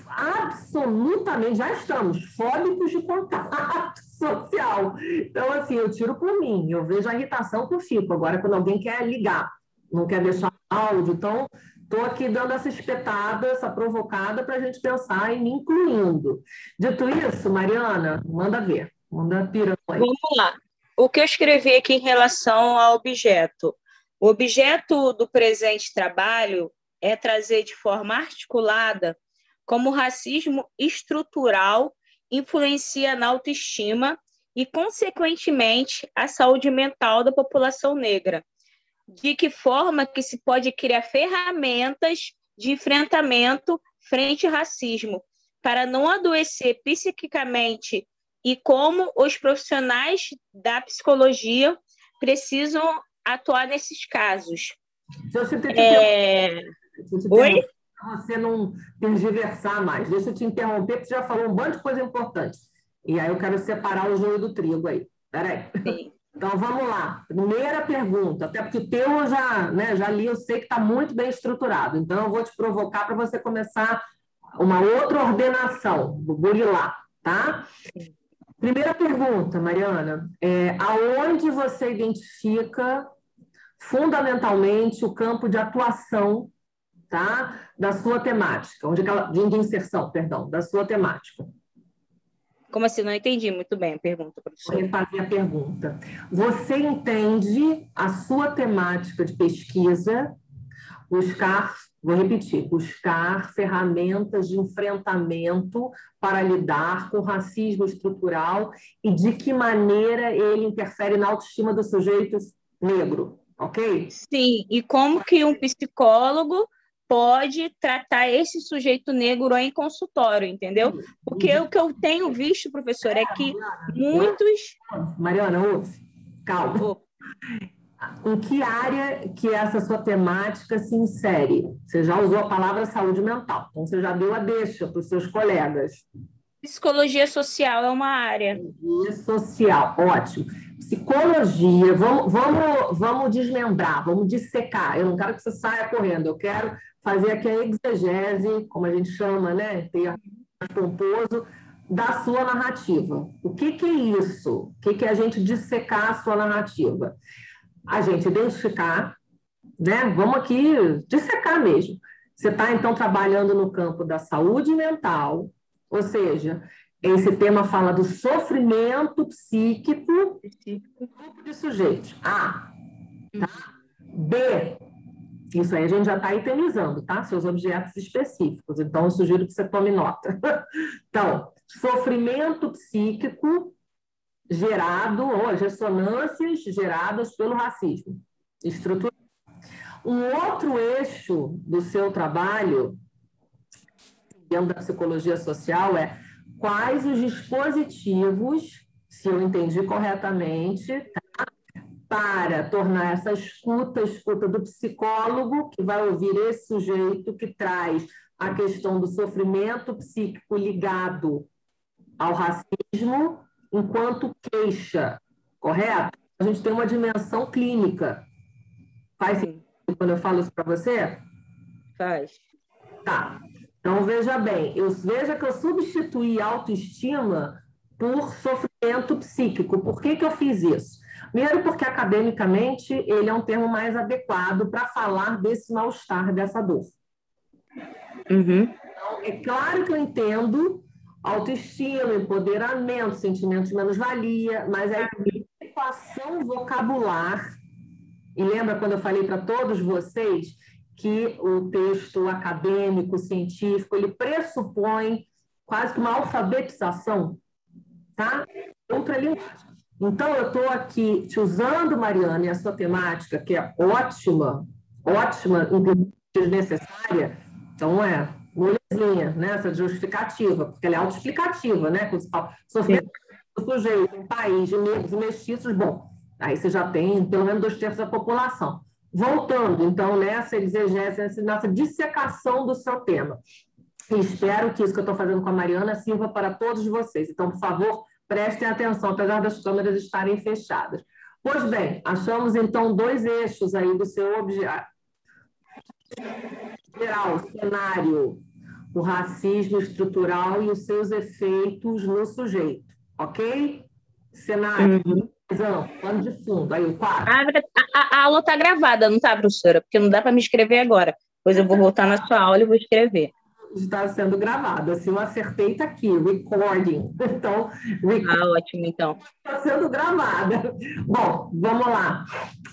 absolutamente, já estamos fóbicos de contato social. Então, assim, eu tiro por mim, eu vejo a irritação que eu fico. Agora, quando alguém quer ligar, não quer deixar áudio, então Estou aqui dando essa espetada, essa provocada para a gente pensar e me incluindo. Dito isso, Mariana, manda ver, manda piranha. Vamos lá. O que eu escrevi aqui em relação ao objeto? O objeto do presente trabalho é trazer de forma articulada como o racismo estrutural influencia na autoestima e, consequentemente, a saúde mental da população negra, de que forma que se pode criar ferramentas de enfrentamento frente ao racismo, para não adoecer psiquicamente e como os profissionais da psicologia precisam atuar nesses casos. Deixa eu te é... Oi? Você não tergiversar mais. Deixa eu te interromper, porque você já falou um monte de coisa importante. E aí eu quero separar o joio do trigo aí. Peraí. Sim. Então vamos lá. Primeira pergunta, até porque o teu eu já, né, já li, eu sei que está muito bem estruturado. Então eu vou te provocar para você começar uma outra ordenação, burilar, tá? Primeira pergunta, Mariana, é, aonde você identifica fundamentalmente o campo de atuação, tá, da sua temática, onde aquela, de inserção, perdão, da sua temática? Como assim? Não entendi muito bem a pergunta, professora. Vou fazer a pergunta. Você entende a sua temática de pesquisa, buscar, vou repetir, buscar ferramentas de enfrentamento para lidar com o racismo estrutural e de que maneira ele interfere na autoestima do sujeito negro, ok? Sim, e como que um psicólogo pode tratar esse sujeito negro em consultório, entendeu? Porque o que eu tenho visto, professor, é que muitos. Mariana, ouve, calma. Em que área que essa sua temática se insere? Você já usou a palavra saúde mental, então você já deu a deixa para os seus colegas. Psicologia social é uma área. Psicologia social, ótimo. Psicologia, vamos, vamos, vamos desmembrar, vamos dissecar. Eu não quero que você saia correndo, eu quero fazer aqui a exegese, como a gente chama, né? Ter composo da sua narrativa. O que, que é isso? O que, que é a gente dissecar a sua narrativa? A gente identificar, né? Vamos aqui dissecar mesmo. Você está, então, trabalhando no campo da saúde mental, ou seja, esse tema fala do sofrimento psíquico do grupo de sujeitos. A. Tá? B isso aí a gente já está itemizando, tá? Seus objetos específicos. Então, eu sugiro que você tome nota. Então, sofrimento psíquico gerado, ou ressonâncias geradas pelo racismo estrutural. Um outro eixo do seu trabalho, dentro da psicologia social, é quais os dispositivos, se eu entendi corretamente, tá? Para tornar essa escuta, a escuta do psicólogo, que vai ouvir esse sujeito que traz a questão do sofrimento psíquico ligado ao racismo, enquanto queixa, correto? A gente tem uma dimensão clínica. Faz sentido quando eu falo isso para você? Faz. Tá. Então, veja bem, eu, veja que eu substituí autoestima por sofrimento psíquico. Por que, que eu fiz isso? Primeiro, porque academicamente ele é um termo mais adequado para falar desse mal-estar, dessa dor. Uhum. Então, é claro que eu entendo autoestima, empoderamento, sentimento de menos-valia, mas a equação vocabular, e lembra quando eu falei para todos vocês que o texto acadêmico, científico, ele pressupõe quase que uma alfabetização, tá? Outra linguagem. Então, eu estou aqui te usando, Mariana, e a sua temática, que é ótima, ótima, desnecessária, então é molezinha, né? essa justificativa, porque ela é autoexplicativa, né? Quando você fala sofrimento do sujeito, um país de negros mestiços, bom, aí você já tem pelo menos dois terços da população. Voltando, então, nessa exegese, nessa dissecação do seu tema. E espero que isso que eu estou fazendo com a Mariana sirva para todos vocês. Então, por favor, Prestem atenção, apesar das câmeras estarem fechadas. Pois bem, achamos então dois eixos aí do seu objeto, geral, cenário, o racismo estrutural e os seus efeitos no sujeito, ok? Cenário, uhum. plano de fundo, aí o quadro. A, a, a aula está gravada, não está, professora? Porque não dá para me escrever agora. Pois eu vou voltar na sua aula e vou escrever está sendo gravada. Se eu acertei, está aqui, recording. Então, recording ah, ótimo, então. Está sendo gravada. Bom, vamos lá.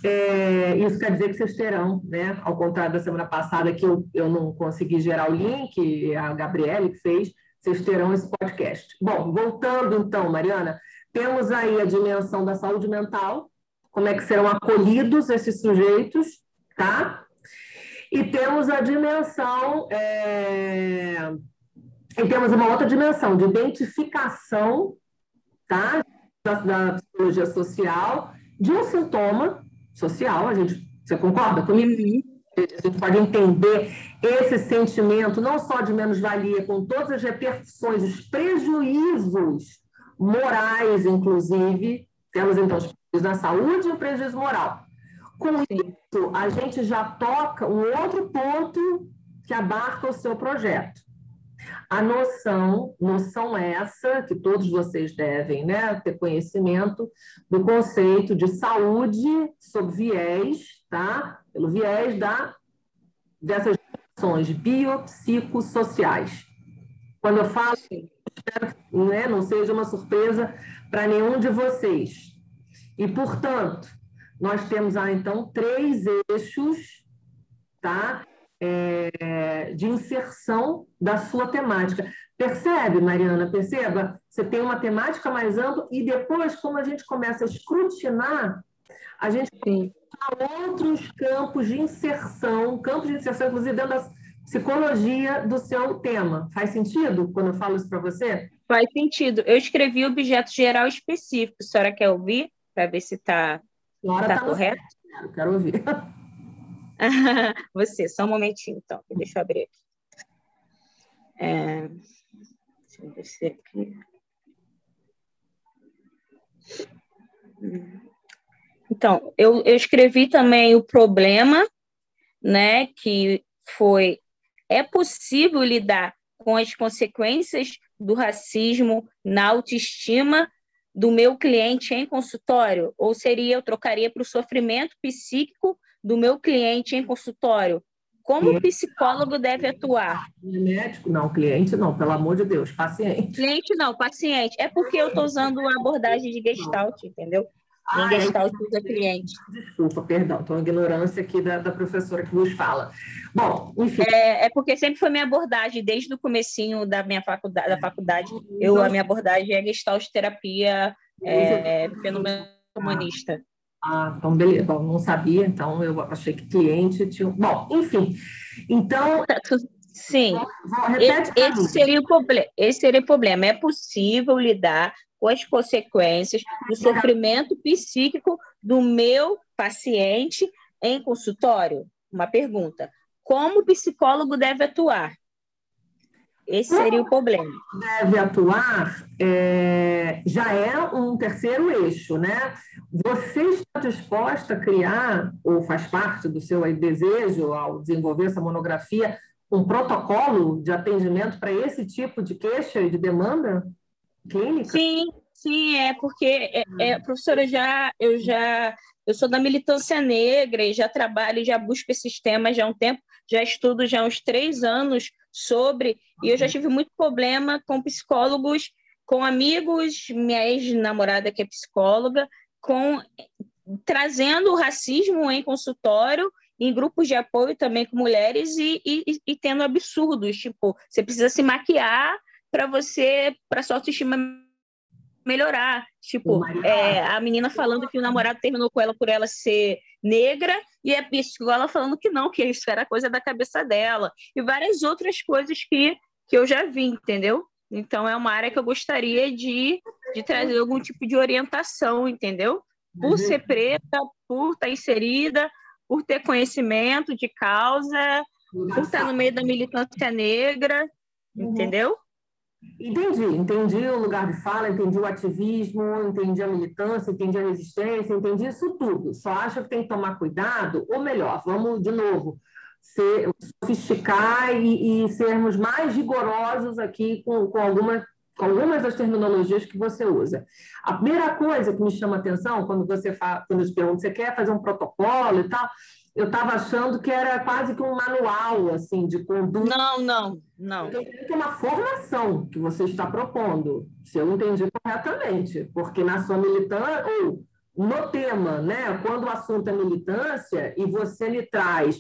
É, isso quer dizer que vocês terão, né? Ao contrário da semana passada, que eu, eu não consegui gerar o link, a Gabriele que fez, vocês terão esse podcast. Bom, voltando então, Mariana, temos aí a dimensão da saúde mental, como é que serão acolhidos esses sujeitos, tá? E temos a dimensão, é... e temos uma outra dimensão de identificação, tá? Da, da psicologia social, de um sintoma social, a gente, você concorda comigo? A gente pode entender esse sentimento, não só de menos-valia, com todas as repercussões, os prejuízos morais, inclusive, temos então os prejuízos na saúde e o prejuízo moral. Com isso, a gente já toca um outro ponto que abarca o seu projeto. A noção, noção essa, que todos vocês devem né, ter conhecimento, do conceito de saúde sob viés, tá? pelo viés da, dessas ações biopsicossociais. Quando eu falo, espero que né, não seja uma surpresa para nenhum de vocês. E, portanto, nós temos ah, então três eixos tá? É, de inserção da sua temática. Percebe, Mariana? Perceba? Você tem uma temática mais ampla e depois, como a gente começa a escrutinar, a gente tem outros campos de inserção, campos de inserção, inclusive dentro da psicologia do seu tema. Faz sentido quando eu falo isso para você? Faz sentido. Eu escrevi objeto geral específico. A senhora quer ouvir? Para ver se está Está tá correto? No... Quero ouvir. Você, só um momentinho, então. Deixa eu abrir aqui. É... Deixa eu descer aqui. Então, eu, eu escrevi também o problema, né, que foi é possível lidar com as consequências do racismo na autoestima do meu cliente em consultório? Ou seria eu trocaria para o sofrimento psíquico do meu cliente em consultório? Como o psicólogo deve atuar? Médico? Não, cliente não, pelo amor de Deus, paciente. Cliente não, paciente. É porque eu estou usando a abordagem de gestalt, entendeu? Em ah, gestalt usa cliente. Desculpa, perdão, estou ignorância aqui da, da professora que nos fala. Bom, enfim. É, é, porque sempre foi minha abordagem, desde o comecinho da minha faculdade, da faculdade eu, a minha abordagem é gestalt terapia é, fenômeno humanista. Ah, então beleza. Bom, não sabia, então eu achei que cliente tinha. Bom, enfim. Então. Sim. Esse, esse, seria o. Esse seria o problema. É possível lidar com as consequências do sofrimento psíquico do meu paciente em consultório? Uma pergunta. Como o psicólogo deve atuar? Esse seria o problema. Deve atuar é, já é um terceiro eixo, né? Você está disposta a criar, ou faz parte do seu desejo ao desenvolver essa monografia, um protocolo de atendimento para esse tipo de queixa e de demanda? Clínica? Sim, sim, é porque, é, é, professora, já, eu já eu sou da militância negra e já trabalho, já busco esses temas já há um tempo, já estudo já há uns três anos sobre, e eu já tive muito problema com psicólogos, com amigos, minha ex-namorada que é psicóloga, com trazendo o racismo em consultório, em grupos de apoio também com mulheres e, e, e tendo absurdos, tipo, você precisa se maquiar para você, para sua autoestima melhorar. Tipo, é, a menina falando que o namorado terminou com ela por ela ser negra e a psicóloga falando que não, que isso era coisa da cabeça dela. E várias outras coisas que, que eu já vi, entendeu? Então, é uma área que eu gostaria de, de trazer algum tipo de orientação, entendeu? Por uhum. ser preta, por estar inserida, por ter conhecimento de causa, por estar no meio da militância negra, uhum. entendeu? Entendi, entendi o lugar de fala, entendi o ativismo, entendi a militância, entendi a resistência, entendi isso tudo. Só acho que tem que tomar cuidado, ou melhor, vamos de novo, ser, sofisticar e, e, sermos mais rigorosos aqui com, com, alguma, com algumas das terminologias que você usa. A primeira coisa que me chama atenção, quando você fala, quando eu te pergunto, você quer fazer um protocolo e tal, eu estava achando que era quase que um manual assim de conduta. Não, não, não. Então, é uma formação que você está propondo, se eu entendi corretamente, porque na sua militância, ou no tema, né, quando o assunto é militância e você lhe traz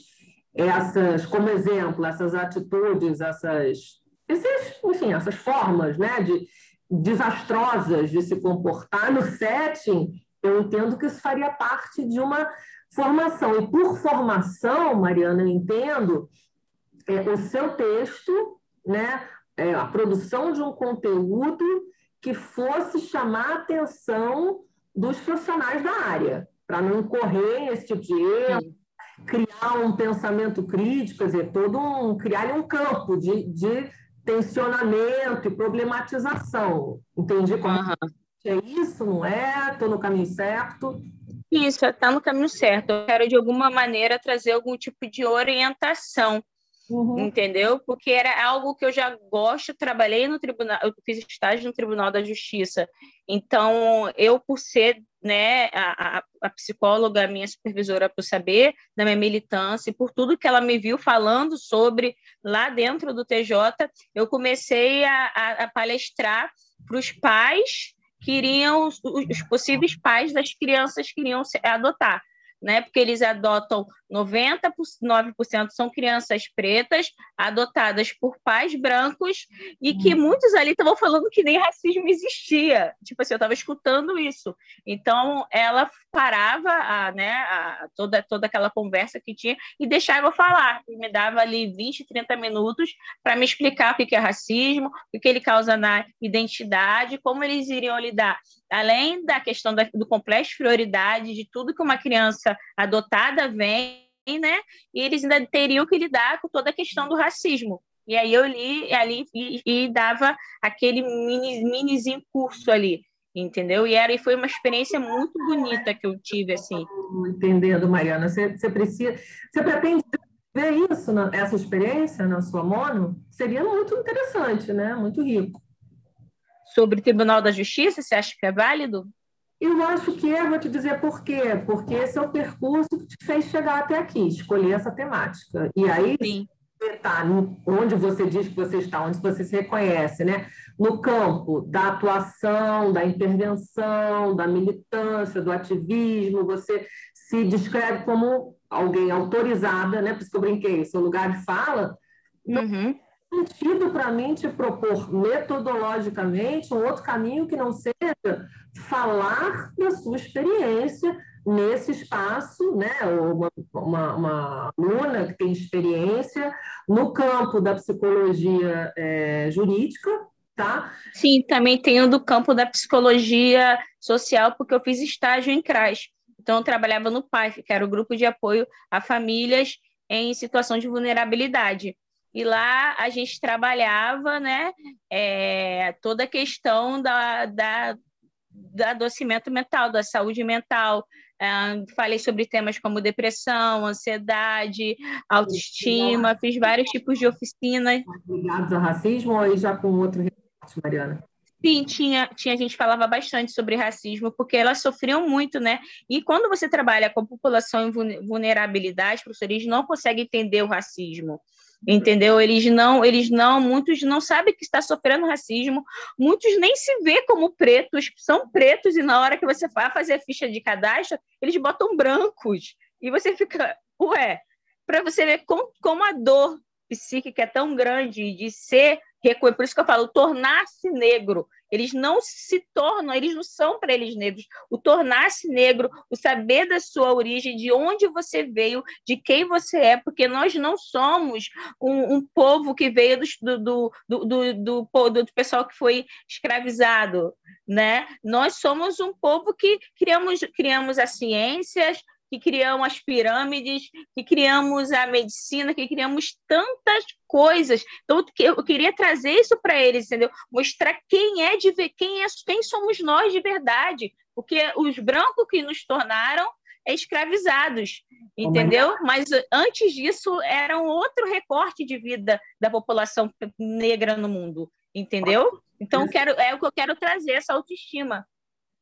essas, como exemplo, essas atitudes, essas, esses, enfim, essas formas, né, de desastrosas de se comportar no setting, eu entendo que isso faria parte de uma Formação. E por formação, Mariana, eu entendo é, o seu texto, né, é, a produção de um conteúdo que fosse chamar a atenção dos profissionais da área, para não incorrer esse tipo de erro, criar um pensamento crítico, quer dizer, todo um, criar um campo de, de tensionamento e problematização. Entendi como uhum. é isso, não é? Estou no caminho certo? Isso, está no caminho certo. Eu quero, de alguma maneira, trazer algum tipo de orientação, uhum. entendeu? Porque era algo que eu já gosto, trabalhei no tribunal, eu fiz estágio no Tribunal da Justiça. Então, eu, por ser né, a, a, psicóloga, a minha supervisora, por saber da minha militância, e por tudo que ela me viu falando sobre lá dentro do TJ, eu comecei a, a, a palestrar para os pais queriam, os possíveis pais das crianças queriam adotar né? Porque eles adotam 99% são crianças pretas, adotadas por pais brancos, e que uhum. muitos ali estavam falando que nem racismo existia. Tipo assim, eu estava escutando isso. Então, ela parava a, né, a, toda, toda aquela conversa que tinha e deixava eu falar. E me dava ali 20, 30 minutos para me explicar o que é racismo, o que ele causa na identidade, como eles iriam lidar além da questão do complexo de prioridade, de tudo que uma criança adotada vem, né? E eles ainda teriam que lidar com toda a questão do racismo. E aí eu li ali e, e dava aquele mini, minizinho curso ali, entendeu? E era e foi uma experiência muito bonita que eu tive assim. Entendendo, Mariana, você, você precisa, você pretende ver isso, essa experiência na sua mono? Seria muito interessante, né? Muito rico sobre o Tribunal da Justiça? Você acha que é válido? Eu acho que é, vou te dizer por quê. Porque esse é o percurso que te fez chegar até aqui, escolher essa temática. E aí, Sim. Tá, onde você diz que você está, onde você se reconhece, né? No campo da atuação, da intervenção, da militância, do ativismo, você se descreve como alguém autorizada, né? Por isso que eu brinquei, seu lugar de fala. Uhum sentido para mim te propor metodologicamente um outro caminho que não seja falar da sua experiência nesse espaço, né? Uma, uma, uma aluna que tem experiência no campo da psicologia é, jurídica, tá? Sim, também tenho do campo da psicologia social, porque eu fiz estágio em CRAS. Então, eu trabalhava no PAIF, que era o grupo de apoio a famílias em situação de vulnerabilidade e lá a gente trabalhava né, é, toda a questão da, da, do adoecimento mental, da saúde mental. É, falei sobre temas como depressão, ansiedade, autoestima, fiz vários tipos de oficinas. Ligados ao racismo ou já com outro recorte, Mariana? Sim, tinha, tinha gente que falava bastante sobre racismo, porque elas sofriam muito, né? E quando você trabalha com a população em vulnerabilidade, professores não conseguem entender o racismo entendeu? Eles não, eles não, muitos não sabem que está sofrendo racismo, muitos nem se vê como pretos, são pretos e na hora que você vai fazer a ficha de cadastro, eles botam brancos e você fica, ué, para você ver como, como a dor psíquica é tão grande de ser por isso que eu falo, tornar-se negro. Eles não se tornam, eles não são para eles negros. O tornar-se negro, o saber da sua origem, de onde você veio, de quem você é, porque nós não somos um, um povo que veio do, do, do, do, do, do pessoal que foi escravizado. Né? Nós somos um povo que criamos, criamos as ciências, que criamos as pirâmides, que criamos a medicina, que criamos tantas coisas. Então, eu queria trazer isso para eles, entendeu? Mostrar quem é de quem é, quem somos nós de verdade, porque os brancos que nos tornaram escravizados, entendeu? Mas antes disso era um outro recorte de vida da população negra no mundo, entendeu? Então quero, é o que eu quero trazer essa autoestima.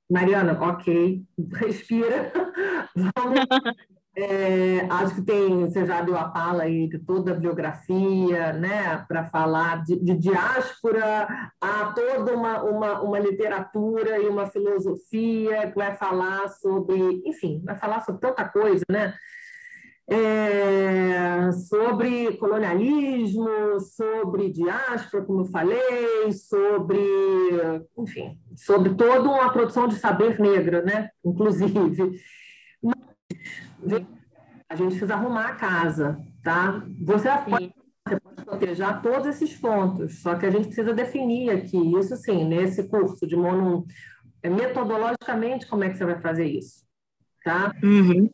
Mariana, ok, respira. Vamos é, acho que tem, você já deu a fala aí de toda a biografia, né, para falar de, de, diáspora, há toda uma, uma, uma literatura e uma filosofia que vai falar sobre, enfim, vai falar sobre tanta coisa, né? É, sobre colonialismo, sobre diáspora, como eu falei, sobre, enfim, sobre toda uma produção de saber negra, né? Inclusive a gente precisa arrumar a casa, tá? Você pode, você pode proteger todos esses pontos, só que a gente precisa definir aqui, isso sim, nesse curso de mono, é, metodologicamente, como é que você vai fazer isso, tá? Uhum.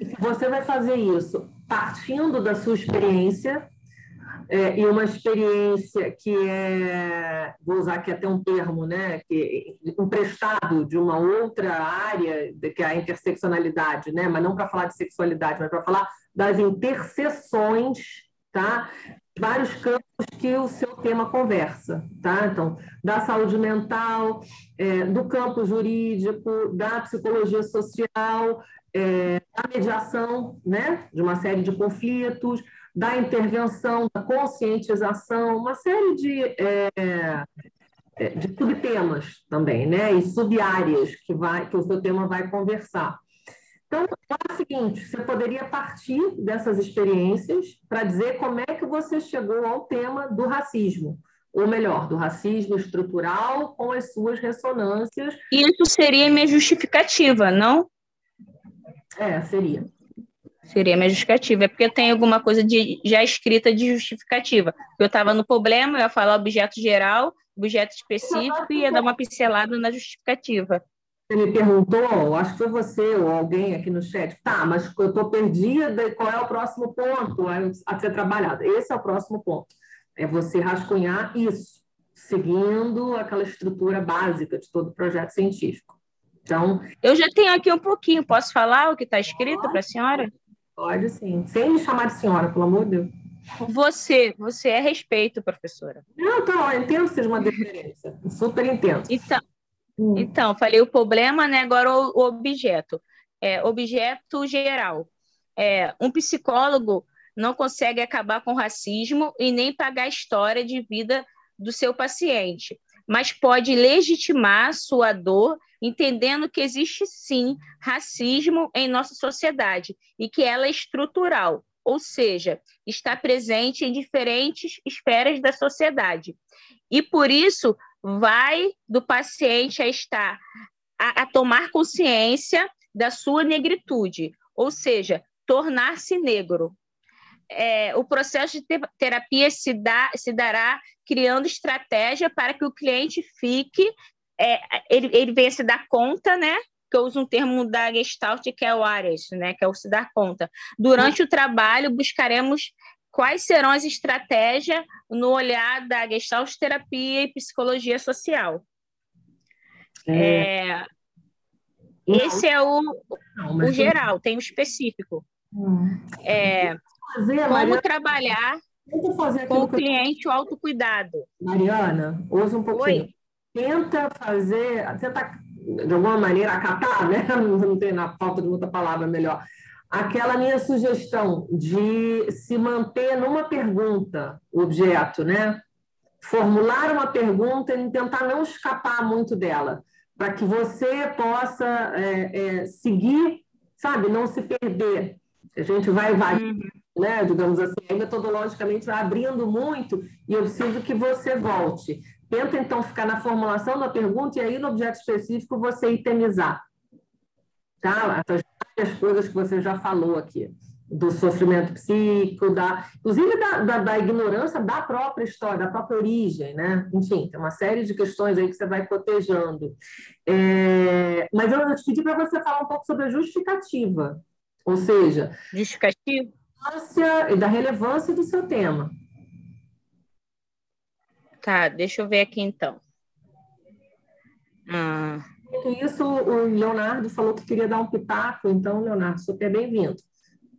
E você vai fazer isso partindo da sua experiência, é, e uma experiência que é, vou usar aqui até um termo, né, que emprestado de uma outra área, que é a interseccionalidade, né, mas não para falar de sexualidade, mas para falar das interseções, tá? Vários campos que o seu tema conversa, tá? Então, da saúde mental, é, do campo jurídico, da psicologia social, é, da mediação, né, de uma série de conflitos, da intervenção, da conscientização, uma série de, é, é, de subtemas também, né? E subáreas que, vai, que o seu tema vai conversar. Então, é o seguinte: você poderia partir dessas experiências para dizer como é que você chegou ao tema do racismo, ou melhor, do racismo estrutural com as suas ressonâncias. Isso seria minha justificativa, não? É, seria. Seria minha justificativa. É porque tem alguma coisa de, já escrita de justificativa. Eu estava no problema, eu ia falar objeto geral, objeto específico e ia dar uma pincelada na justificativa. Você me perguntou, acho que foi você ou alguém aqui no chat, tá, mas eu estou perdida, qual é o próximo ponto a ser trabalhado? Esse é o próximo ponto. É você rascunhar isso, seguindo aquela estrutura básica de todo projeto científico. Então, eu já tenho aqui um pouquinho, posso falar o que está escrito para a senhora? Pode sim. Sem me chamar de senhora, pelo amor de Deus. Você, você é respeito, professora. Não, então, eu entendo que seja uma diferença. Super entendo. Então, hum. então, falei o problema, né? Agora o, o objeto. É, objeto geral. É, um psicólogo não consegue acabar com o racismo e nem pagar a história de vida do seu paciente mas pode legitimar sua dor, entendendo que existe sim racismo em nossa sociedade e que ela é estrutural, ou seja, está presente em diferentes esferas da sociedade. E por isso vai do paciente a estar a, a tomar consciência da sua negritude, ou seja, tornar-se negro, é, o processo de terapia se, dá, se dará criando estratégia para que o cliente fique, é, ele, ele venha se dar conta, né? Que eu uso um termo da Gestalt, que é o ARES, né? Que é o se dar conta. Durante o trabalho, buscaremos quais serão as estratégias no olhar da Gestalt terapia e psicologia social. É. É, esse é o, Não, o geral, tem o específico. Hum. É, fazer, Como Mariana, trabalhar com o cliente o autocuidado. Mariana, ouça um pouquinho. Oi. Tenta fazer, tenta de alguma maneira acatar, né? Não tem na falta de outra palavra melhor. Aquela minha sugestão de se manter numa pergunta, objeto, né? Formular uma pergunta e tentar não escapar muito dela, para que você possa é, é, seguir, sabe, não se perder. A gente vai variando uhum né, digamos assim, aí metodologicamente vai abrindo muito e eu preciso que você volte. Tenta, então, ficar na formulação da pergunta e aí, no objeto específico, você itemizar. Tá? Essas várias coisas que você já falou aqui, do sofrimento psíquico, da, inclusive da, da, da, ignorância da própria história, da própria origem, né? Enfim, tem uma série de questões aí que você vai cotejando. É, mas eu, te pedi para você falar um pouco sobre a justificativa, ou seja... Justificativa? e da relevância do seu tema. Tá, deixa eu ver aqui então. Ah, Isso, o Leonardo falou que queria dar um pitaco, então, Leonardo, super bem-vindo.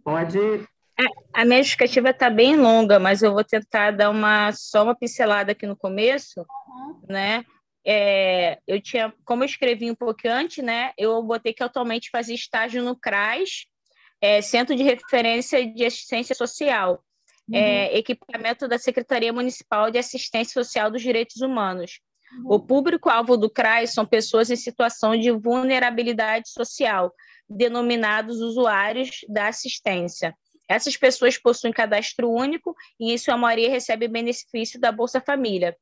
Pode. É, a minha justificativa está bem longa, mas eu vou tentar dar uma só uma pincelada aqui no começo, uhum. né? É, eu tinha, como eu escrevi um pouco antes, né? Eu botei que atualmente fazia estágio no CRAS, é, Centro de Referência de Assistência Social, é, uhum. é, equipamento da Secretaria Municipal de Assistência Social dos Direitos Humanos. Uhum. O público-alvo do CRAS são pessoas em situação de vulnerabilidade social, denominados usuários da assistência. Essas pessoas possuem cadastro único e, em sua maioria, recebem benefício da Bolsa Família.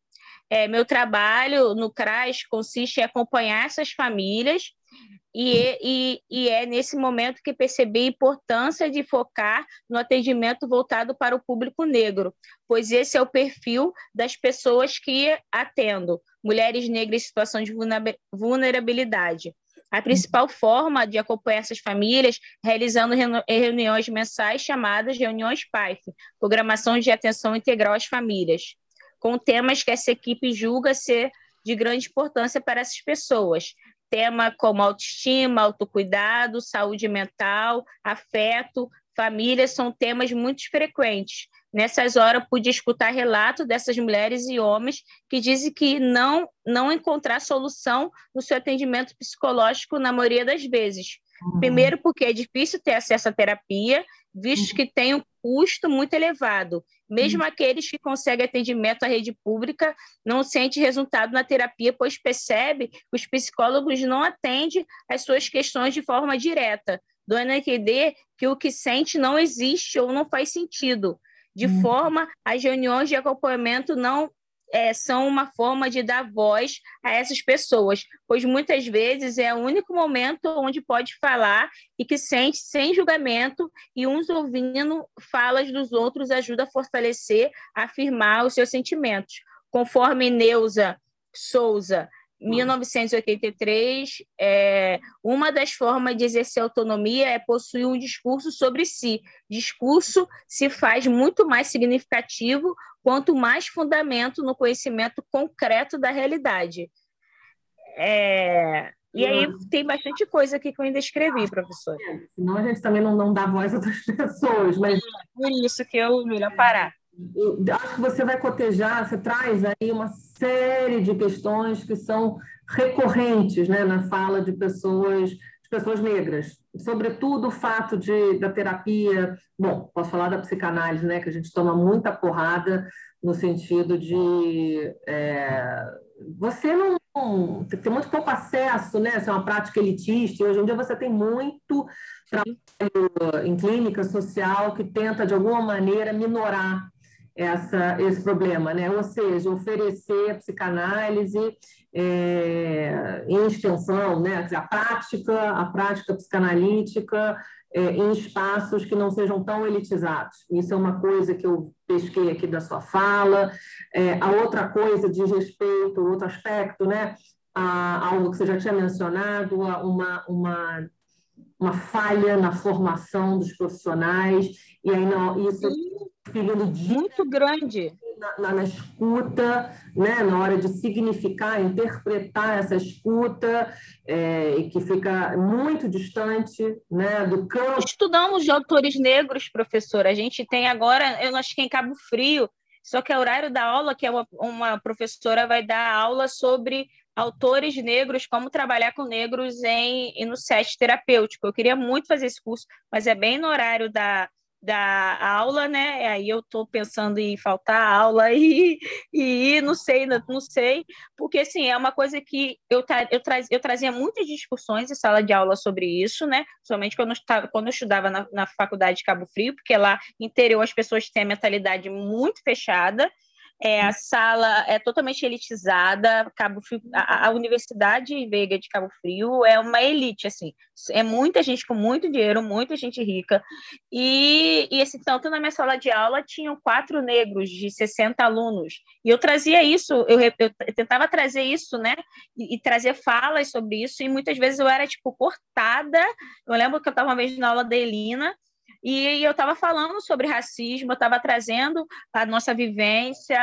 É, meu trabalho no CRAS consiste em acompanhar essas famílias e, e, e, é nesse momento que percebi a importância de focar no atendimento voltado para o público negro, pois esse é o perfil das pessoas que atendo, mulheres negras em situação de vulnerabilidade. A principal forma de acompanhar essas famílias realizando reuniões mensais chamadas reuniões PAIF, Programação de Atenção Integral às Famílias, com temas que essa equipe julga ser de grande importância para essas pessoas. Tema como autoestima, autocuidado, saúde mental, afeto, família são temas muito frequentes, Nessas horas, pude escutar relatos dessas mulheres e homens que dizem que não, não encontrar solução no seu atendimento psicológico na maioria das vezes. Uhum. Primeiro, porque é difícil ter acesso à terapia, visto uhum. que tem um custo muito elevado. Mesmo uhum. aqueles que conseguem atendimento à rede pública não sentem resultado na terapia, pois percebe que os psicólogos não atendem às suas questões de forma direta, dando a entender que o que sente não existe ou não faz sentido de uhum. forma as reuniões de acompanhamento não é, são uma forma de dar voz a essas pessoas, pois muitas vezes é o único momento onde pode falar e que sente sem julgamento e uns ouvindo falas dos outros ajuda a fortalecer, afirmar os seus sentimentos. Conforme Neuza Souza 1983, é, uma das formas de exercer autonomia é possuir um discurso sobre si. Discurso se faz muito mais significativo quanto mais fundamento no conhecimento concreto da realidade. É, e aí tem bastante coisa aqui que eu ainda escrevi, professor. É, senão a gente também não, não dá voz a outras pessoas, mas... Por isso que eu melhor parar acho que você vai cotejar, você traz aí uma série de questões que são recorrentes né, na fala de pessoas, de pessoas negras. Sobretudo o fato de, da terapia, bom, posso falar da psicanálise, né, que a gente toma muita porrada no sentido de é, você não tem muito pouco acesso, né? É uma prática elitista, hoje em dia você tem muito trabalho em clínica social que tenta, de alguma maneira, minorar essa, esse problema, né? ou seja, oferecer a psicanálise é, em extensão, né? a prática, a prática psicanalítica é, em espaços que não sejam tão elitizados. Isso é uma coisa que eu pesquei aqui da sua fala. É, a outra coisa diz respeito, outro aspecto, né? a, algo que você já tinha mencionado, uma, uma uma falha na formação dos profissionais, e aí não, isso filho muito grande na, na, na, escuta, né, na hora de significar, interpretar essa escuta, é, e que fica muito distante né, do campo. Estudamos de autores negros, professor. A gente tem agora, eu acho que em Cabo Frio, só que é o horário da aula, que é uma, uma professora vai dar aula sobre autores negros, como trabalhar com negros em, no set terapêutico. Eu queria muito fazer esse curso, mas é bem no horário da, da aula, né? Aí eu estou pensando em faltar aula e, e não sei, não sei, porque assim, é uma coisa que eu, eu, traz, eu trazia muitas discussões em sala de aula sobre isso, né? Somente quando eu, quando eu estudava na, na faculdade de Cabo Frio, porque lá interior as pessoas têm a mentalidade muito fechada, é, a sala é totalmente elitizada. Cabo Frio, a, a, Universidade Veiga de Cabo Frio é uma elite, assim. É muita gente com muito dinheiro, muita gente rica. E, e assim, tanto na minha sala de aula tinham quatro negros de 60 alunos. E eu trazia isso, eu, eu, tentava trazer isso, né? E, e, trazer falas sobre isso. E muitas vezes eu era, tipo, cortada. Eu lembro que eu estava uma vez na aula da Elina E eu estava falando sobre racismo, eu estava trazendo a nossa vivência,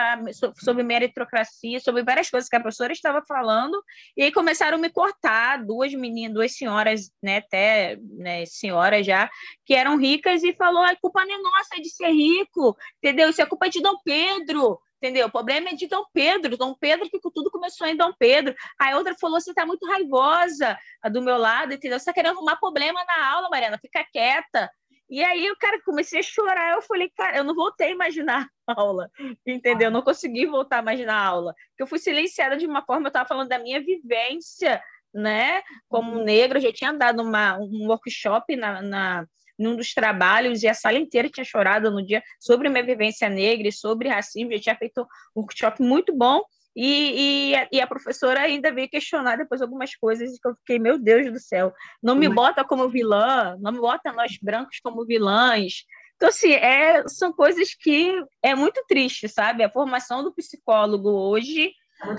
sobre meritocracia, sobre várias coisas que a professora estava falando, e aí começaram a me cortar, duas meninas, duas senhoras, né, até né, senhoras já, que eram ricas, e falou: a culpa não é nossa de ser rico, entendeu? Isso é culpa de Dom Pedro entendeu? O problema é de Dom Pedro, Dom Pedro, que tudo começou em Dom Pedro. A outra falou: você está muito raivosa do meu lado, entendeu? Você está querendo arrumar problema na aula, Mariana, fica quieta. E aí o cara comecei a chorar. Eu falei, cara, eu não voltei a imaginar a aula, entendeu? Eu não consegui voltar a imaginar a aula, porque eu fui silenciada de uma forma, eu estava falando da minha vivência, né? Como uhum. negra, eu já tinha dado uma, um workshop na, na num dos trabalhos, e a sala inteira tinha chorado no dia sobre minha vivência negra e sobre racismo, já tinha feito um workshop muito bom, e, e, e, a professora ainda veio questionar depois algumas coisas que eu fiquei, meu Deus do céu, não me bota como vilã, não me bota nós brancos como vilãs. Então, assim, é, são coisas que é muito triste, sabe? A formação do psicólogo hoje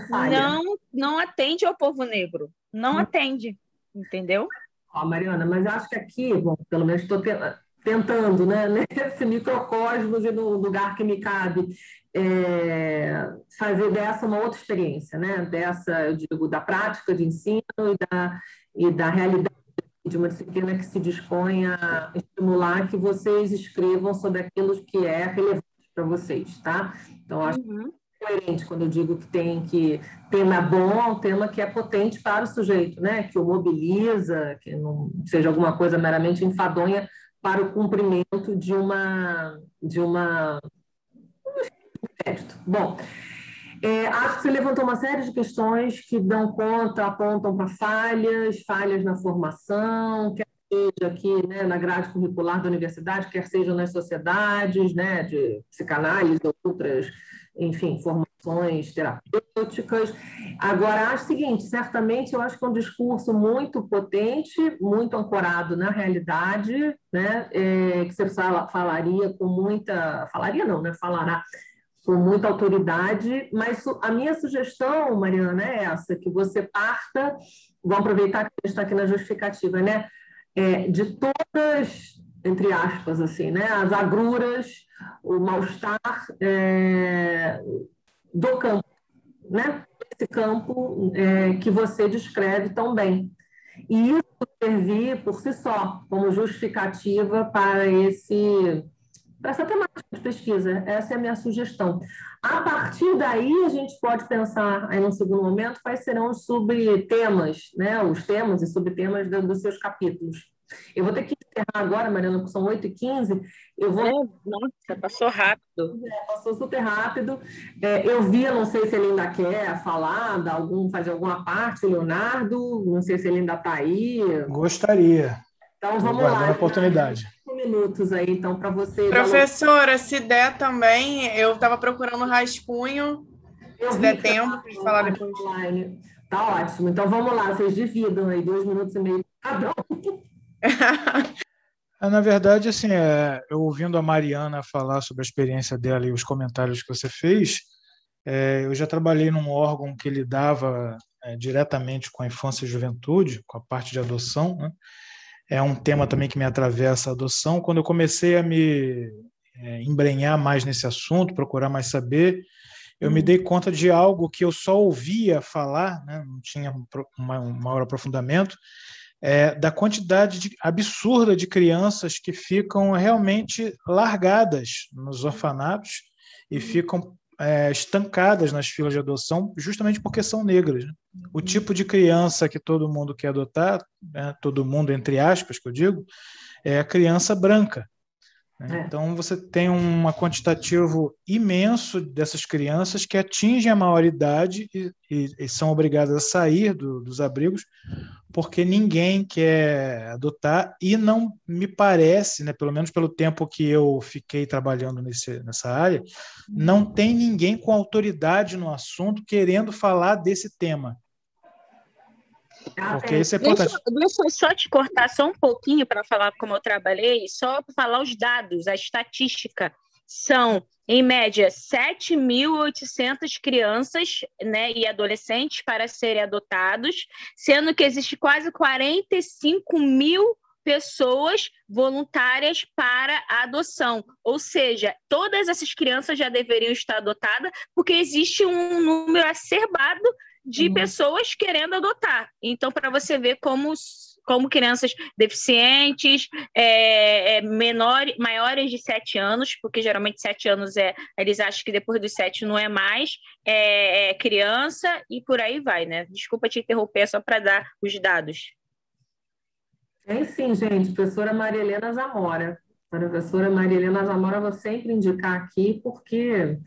não, não atende ao povo negro, não hum. atende, entendeu? Ó, Mariana, mas acho que aqui, bom, pelo menos estou tentando, né, nesse microcosmos e no lugar que me cabe, é, fazer dessa uma outra experiência, né? Dessa, eu digo, da prática de ensino e da, e da realidade de uma disciplina que se dispõe a estimular que vocês escrevam sobre aquilo que é relevante para vocês, tá? Então, acho uhum. coerente quando eu digo que tem que tema bom, tema que é potente para o sujeito, né? Que o mobiliza, que não seja alguma coisa meramente enfadonha para o cumprimento de uma de uma. Bom, é, acho que você levantou uma série de questões que dão conta, apontam para falhas, falhas na formação, quer seja aqui né, na grade curricular da universidade, quer seja nas sociedades né, de psicanálise ou outras, enfim, formações terapêuticas. Agora, acho o seguinte, certamente eu acho que é um discurso muito potente, muito ancorado na realidade, né, é, que você fala, falaria com muita... Falaria não, né? Falará com muita autoridade, mas a minha sugestão, Mariana, é essa, que você parta, vou aproveitar que a gente está aqui na justificativa, né? É, de todas, entre aspas, assim, né? As agruras, o mal-estar é, do campo, né? Esse campo é, que você descreve tão bem. E isso servir por si só como justificativa para esse para essa temática de pesquisa. Essa é a minha sugestão. A partir daí, a gente pode pensar, aí no segundo momento, quais serão os subtemas, né? os temas e subtemas dos seus capítulos. Eu vou ter que encerrar agora, Mariana, porque são 8h15. Eu vou... É, nossa, passou rápido. É, passou super rápido. É, eu vi, não sei se ele ainda quer falar, dar algum, fazer alguma parte, Leonardo, não sei se ele ainda está aí. Gostaria. Então vamos lá. a oportunidade. minutos aí, então, para você. Professora, se der também, eu estava procurando rascunho. Eu se der tempo para falar depois. Online. Tá ótimo. Então vamos lá, vocês dividam aí, dois minutos e meio cada é, Na verdade, assim, é, eu ouvindo a Mariana falar sobre a experiência dela e os comentários que você fez, é, eu já trabalhei num órgão que lidava é, diretamente com a infância e juventude, com a parte de adoção, né? é um tema também que me atravessa a adoção. Quando eu comecei a me é, embrenhar mais nesse assunto, procurar mais saber, eu me dei conta de algo que eu só ouvia falar, né? não tinha um maior aprofundamento, é, da quantidade de, absurda de crianças que ficam realmente largadas nos orfanatos e ficam é, estancadas nas filas de adoção justamente porque são negras. Né? O uhum. tipo de criança que todo mundo quer adotar, né, todo mundo entre aspas que eu digo, é a criança branca. Né? É. Então você tem um quantitativo imenso dessas crianças que atingem a maioridade e, e, e são obrigadas a sair do, dos abrigos porque ninguém quer adotar e não me parece, né, pelo menos pelo tempo que eu fiquei trabalhando nesse, nessa área, não tem ninguém com autoridade no assunto querendo falar desse tema. Porque isso é importante. Deixa, deixa eu só te cortar só um pouquinho para falar como eu trabalhei, só para falar os dados, a estatística. São, em média, 7.800 crianças né, e adolescentes para serem adotados, sendo que existe quase 45 mil pessoas voluntárias para a adoção. Ou seja, todas essas crianças já deveriam estar adotadas, porque existe um número acerbado de uhum. pessoas querendo adotar. Então, para você ver como como crianças deficientes, é, é, menores, maiores de sete anos, porque geralmente sete anos é, eles acham que depois dos sete não é mais, é, é criança e por aí vai, né? Desculpa te interromper, só para dar os dados. Tem sim, gente. Professora Maria Helena Zamora. Professora Maria Helena Zamora, vou sempre indicar aqui, porque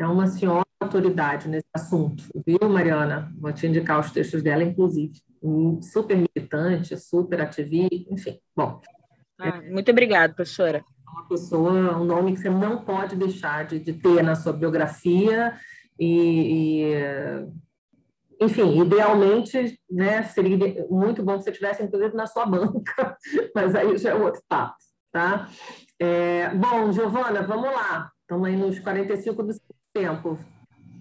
é uma senhora autoridade nesse assunto, viu, Mariana? Vou te indicar os textos dela, inclusive. Super militante, super ativista, enfim. Bom. Ah, muito obrigada, professora. Uma pessoa, um nome que você não pode deixar de, de ter na sua biografia e, e enfim, idealmente, né, seria muito bom que você tivesse, inclusive, na sua banca, mas aí já é outro papo, tá? É, bom, Giovana, vamos lá. Estamos aí nos 45 do tempo.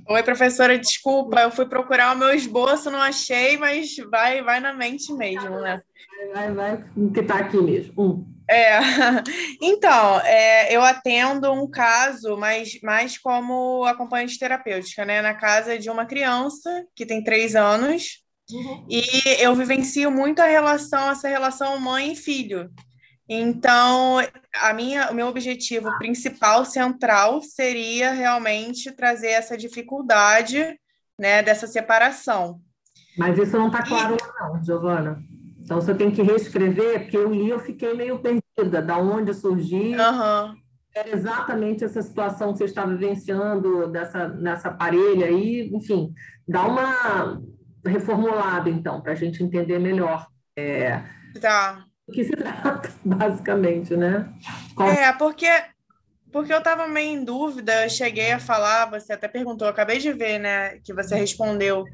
Oi, professora, desculpa, eu fui procurar o meu esboço, não achei, mas vai, vai na mente mesmo, né? Vai, vai, que está aqui mesmo. Um. É, então, é, eu atendo um caso, mas mais como acompanhante terapêutica, né? Na casa de uma criança que tem três anos, uhum. e eu vivencio muito a relação, essa relação mãe e filho. Então, a minha, o meu objetivo principal, central, seria realmente trazer essa dificuldade né, dessa separação. Mas isso não está claro, e... não, Giovana. Então, você tem que reescrever, porque eu li, eu fiquei meio perdida, da onde surgiu. Uhum. Era exatamente essa situação que você está vivenciando dessa, nessa parelha aí, enfim, dá uma reformulada, então, para a gente entender melhor. É... Tá do que se trata, basicamente, né? É, porque, porque eu estava meio em dúvida, eu cheguei a falar, você até perguntou, acabei de ver, né, que você respondeu.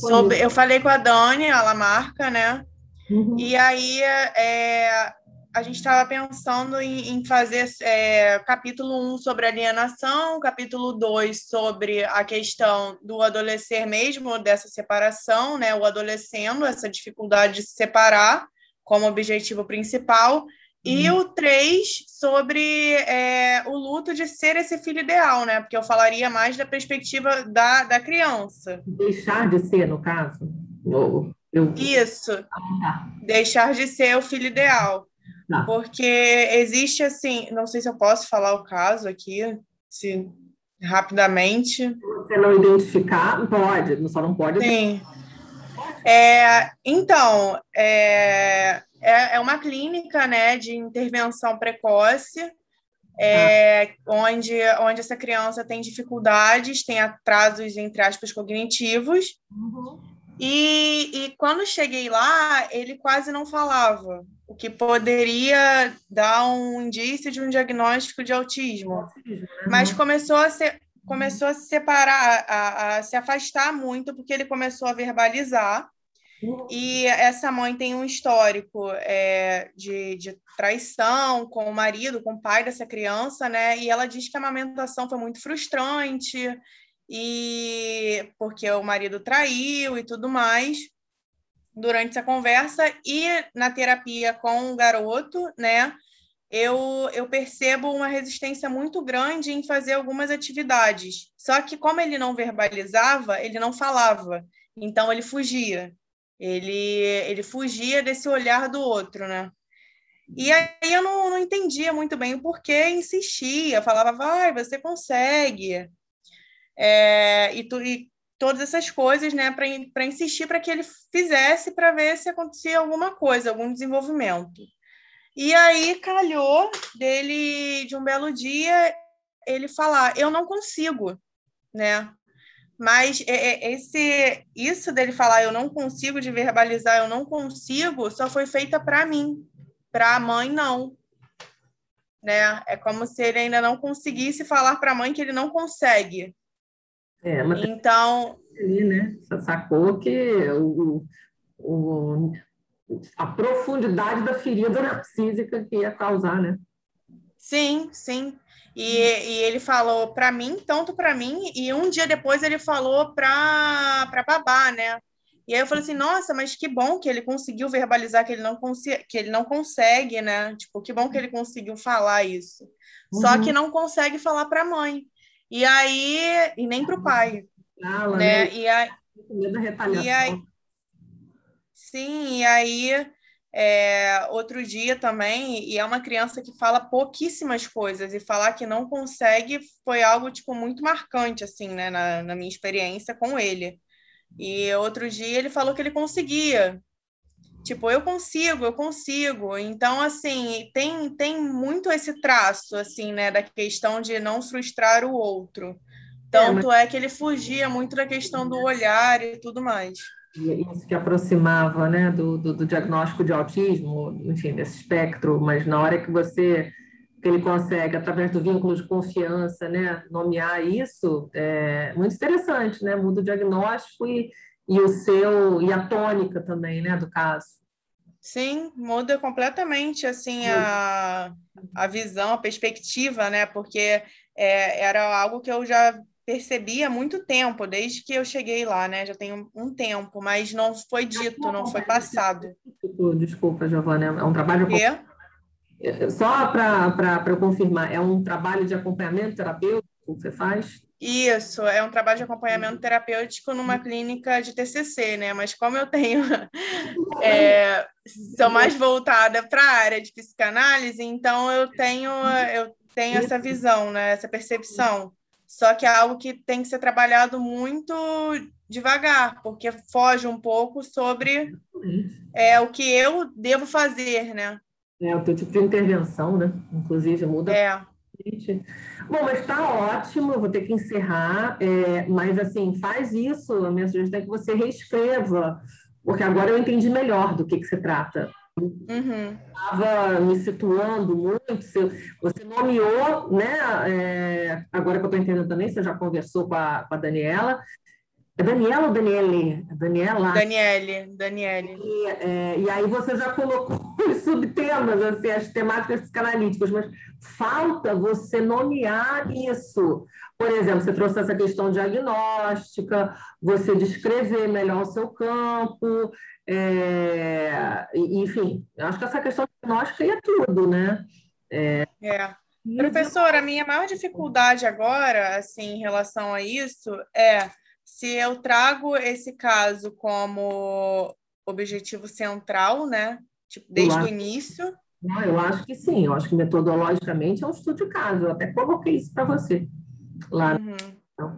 Sobre, eu falei com a Dani, a Lamarca, né? Uhum. E aí é, a gente estava pensando em, em fazer é, capítulo 1 sobre alienação, capítulo 2 sobre a questão do adolescer mesmo, dessa separação, né? O adolescendo, essa dificuldade de se separar como objetivo principal, e uhum. o 3 sobre é, o luto de ser esse filho ideal, né? Porque eu falaria mais da perspectiva da, da criança. Deixar de ser, no caso? Eu... Isso. Ah, tá. Deixar de ser o filho ideal. Tá. Porque existe assim, não sei se eu posso falar o caso aqui, se rapidamente. Você não identificar, pode, só não pode. Sim. É, então, é, é, é, uma clínica né, de intervenção precoce, é, ah. onde, onde essa criança tem dificuldades, tem atrasos, entre aspas, cognitivos. Uhum. E, e quando cheguei lá, ele quase não falava, o que poderia dar um indício de um diagnóstico de autismo. Uhum. Mas começou a ser começou a se separar, a, a, se afastar muito, porque ele começou a verbalizar. E essa mãe tem um histórico é, de, de traição com o marido, com o pai dessa criança, né? E ela diz que a amamentação foi muito frustrante, e porque o marido traiu e tudo mais durante essa conversa. E na terapia com o garoto, né? Eu, eu percebo uma resistência muito grande em fazer algumas atividades. Só que, como ele não verbalizava, ele não falava. Então, ele fugia. Ele, ele fugia desse olhar do outro, né? E aí eu não, não entendia muito bem o porquê insistia. Falava, vai, você consegue. É, e, tu, e todas essas coisas, né, para insistir para que ele fizesse para ver se acontecia alguma coisa, algum desenvolvimento. E aí calhou dele, de um belo dia, ele falar: Eu não consigo, né? Mas é, é, esse, isso dele falar: Eu não consigo, de verbalizar, eu não consigo, só foi feita para mim, para a mãe, não. Né? É como se ele ainda não conseguisse falar para a mãe que ele não consegue. É, mas então. Ali, né? Sacou que o, o, a profundidade da ferida narcísica que ia causar, né? Sim, sim. E, e ele falou para mim, tanto para mim, e um dia depois ele falou para babá, né? E aí eu falei assim, nossa, mas que bom que ele conseguiu verbalizar que ele não, que ele não consegue, né? Tipo, que bom que ele conseguiu falar isso. Uhum. Só que não consegue falar para a mãe. E aí, e nem para o pai. Fala, né? né? E aí, e aí, sim, e aí é, outro dia também, e é uma criança que fala pouquíssimas coisas, e falar que não consegue foi algo, tipo, muito marcante, assim, né, na, na minha experiência com ele. E outro dia ele falou que ele conseguia. Tipo, eu consigo, eu consigo. Então, assim, tem, tem muito esse traço, assim, né, da questão de não frustrar o outro. Tanto é, mas... é que ele fugia muito da questão do olhar e tudo mais isso que aproximava né, do, do, do, diagnóstico de autismo, enfim, desse espectro, mas na hora que você que ele consegue, através do vínculo de confiança, né, nomear isso, é muito interessante, né? Muda o diagnóstico e, e o seu e a tônica também, né, do caso. Sim, muda completamente assim a, a visão, a perspectiva, né? Porque é, era algo que eu já percebi há muito tempo, desde que eu cheguei lá, né? Já tem um, tempo, mas não foi dito, não foi passado. Desculpa, Giovana, é um trabalho. Quê? É, só para eu confirmar, é um trabalho de acompanhamento terapêutico que você faz? Isso, é um trabalho de acompanhamento terapêutico numa clínica de TCC, né? Mas como eu tenho, é, sou mais voltada para a área de psicanálise, então eu tenho, eu tenho essa visão, né? Essa percepção. Só que é algo que tem que ser trabalhado muito devagar, porque foge um pouco sobre é, o que eu devo fazer, né? É, o teu tipo de intervenção, né? Inclusive, muda. É. Bom, mas está ótimo, eu vou ter que encerrar, é, mas assim, faz isso, a minha sugestão é que você reescreva, porque agora eu entendi melhor do que, que se trata. Uhum. Estava me situando muito. Você nomeou, né? É, agora que eu estou entendendo também, você já conversou com a, com a Daniela. É Daniela ou Daniele? Daniela? Daniele, Daniele. E, é, e aí você já colocou os subtemas, assim, as temáticas psicanalíticas, mas falta você nomear isso. Por exemplo, você trouxe essa questão diagnóstica, você descrever melhor o seu campo, é, enfim, acho que essa questão diagnóstica é tudo, né? É. é. Professora, a minha maior dificuldade agora, assim, em relação a isso, é se eu trago esse caso como objetivo central, né? Tipo, desde o início. Não, eu acho que sim, eu acho que metodologicamente é um estudo de caso, eu até coloquei isso para você lá. Uhum. Então,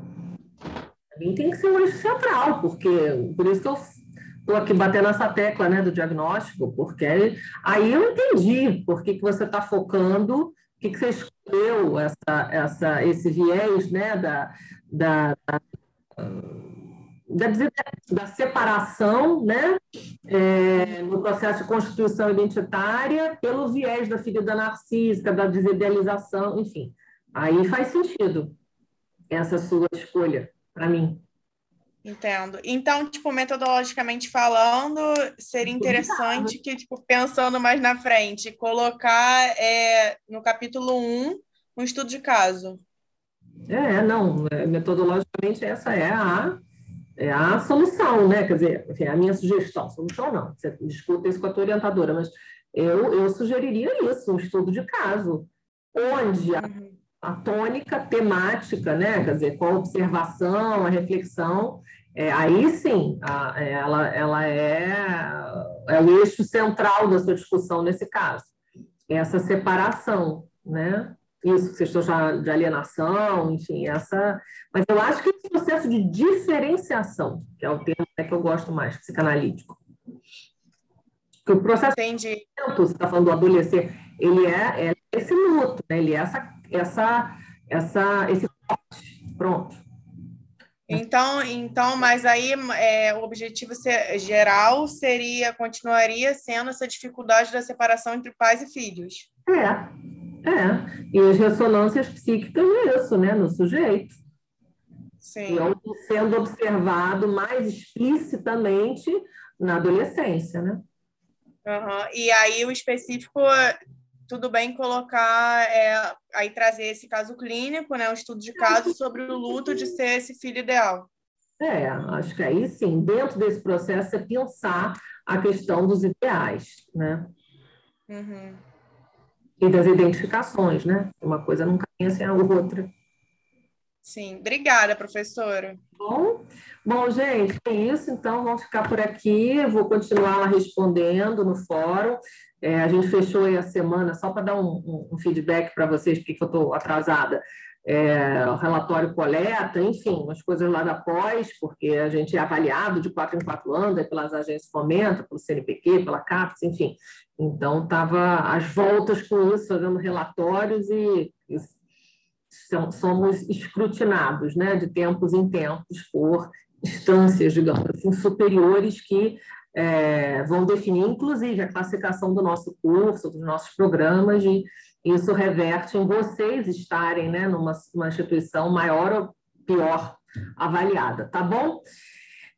tem que ser o eixo central, porque por isso que eu estou aqui batendo essa tecla né, do diagnóstico, porque aí eu entendi por que, que você está focando, o que, que você escolheu essa, essa, esse viés né, da, da, da, da separação né, é, no processo de constituição identitária pelo viés da ferida narcísica, da desidealização, enfim. Aí faz sentido essa sua escolha, para mim. Entendo. Então, tipo, metodologicamente falando, seria interessante que, tipo, pensando mais na frente, colocar é, no capítulo 1 um estudo de caso. É, não, é, metodologicamente essa é a, é a solução, né? Quer dizer, é a minha sugestão, solução não, você discuta isso com a tua orientadora, mas eu, eu sugeriria isso, um estudo de caso, onde a. a tônica temática, né? Quer dizer, com a observação, a reflexão, é, aí sim, a, ela, ela é, é o eixo central da sua discussão nesse caso. Essa separação, né? Isso, questão de alienação, enfim, essa. Mas eu acho que esse processo de diferenciação, que é o termo que eu gosto mais, psicanalítico. Que o processo Entendi. você está falando do adolescer, ele é, é esse luto, né? ele é essa, essa, essa, esse pronto. Então, então, mas aí é, o objetivo geral seria, continuaria sendo essa dificuldade da separação entre pais e filhos. É, é. E as ressonâncias psíquicas é isso, né, no sujeito. Sim. E sendo observado mais explicitamente na adolescência, né? Uhum. E aí o específico tudo bem colocar, é, aí trazer esse caso clínico, né, um estudo de caso sobre o luto de ser esse filho ideal. É, acho que aí sim, dentro desse processo é pensar a questão dos ideais, né? Uhum. E das identificações, né? Uma coisa não caminha sem a outra. Sim, obrigada, professora. Bom, bom, gente, é isso. Então, vamos ficar por aqui. Vou continuar respondendo no fórum. É, a gente fechou aí a semana, só para dar um, um, feedback para vocês, porque eu estou atrasada. É, o relatório coleta, enfim, umas coisas lá da pós, porque a gente é avaliado de quatro em quatro anos é pelas agências Fomenta, pelo CNPq, pela CAPES, enfim. Então, estava às voltas com isso, fazendo relatórios e, e somos escrutinados né, de tempos em tempos por instâncias, digamos assim, superiores que é, vão definir, inclusive, a classificação do nosso curso, dos nossos programas, e isso reverte em vocês estarem né, numa, instituição maior ou pior avaliada, tá bom?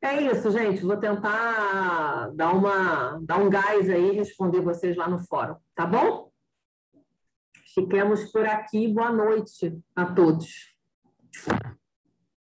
É isso, gente. Vou tentar dar, uma, dar um gás aí e responder vocês lá no fórum, tá bom? Fiquemos por aqui. Boa noite a todos.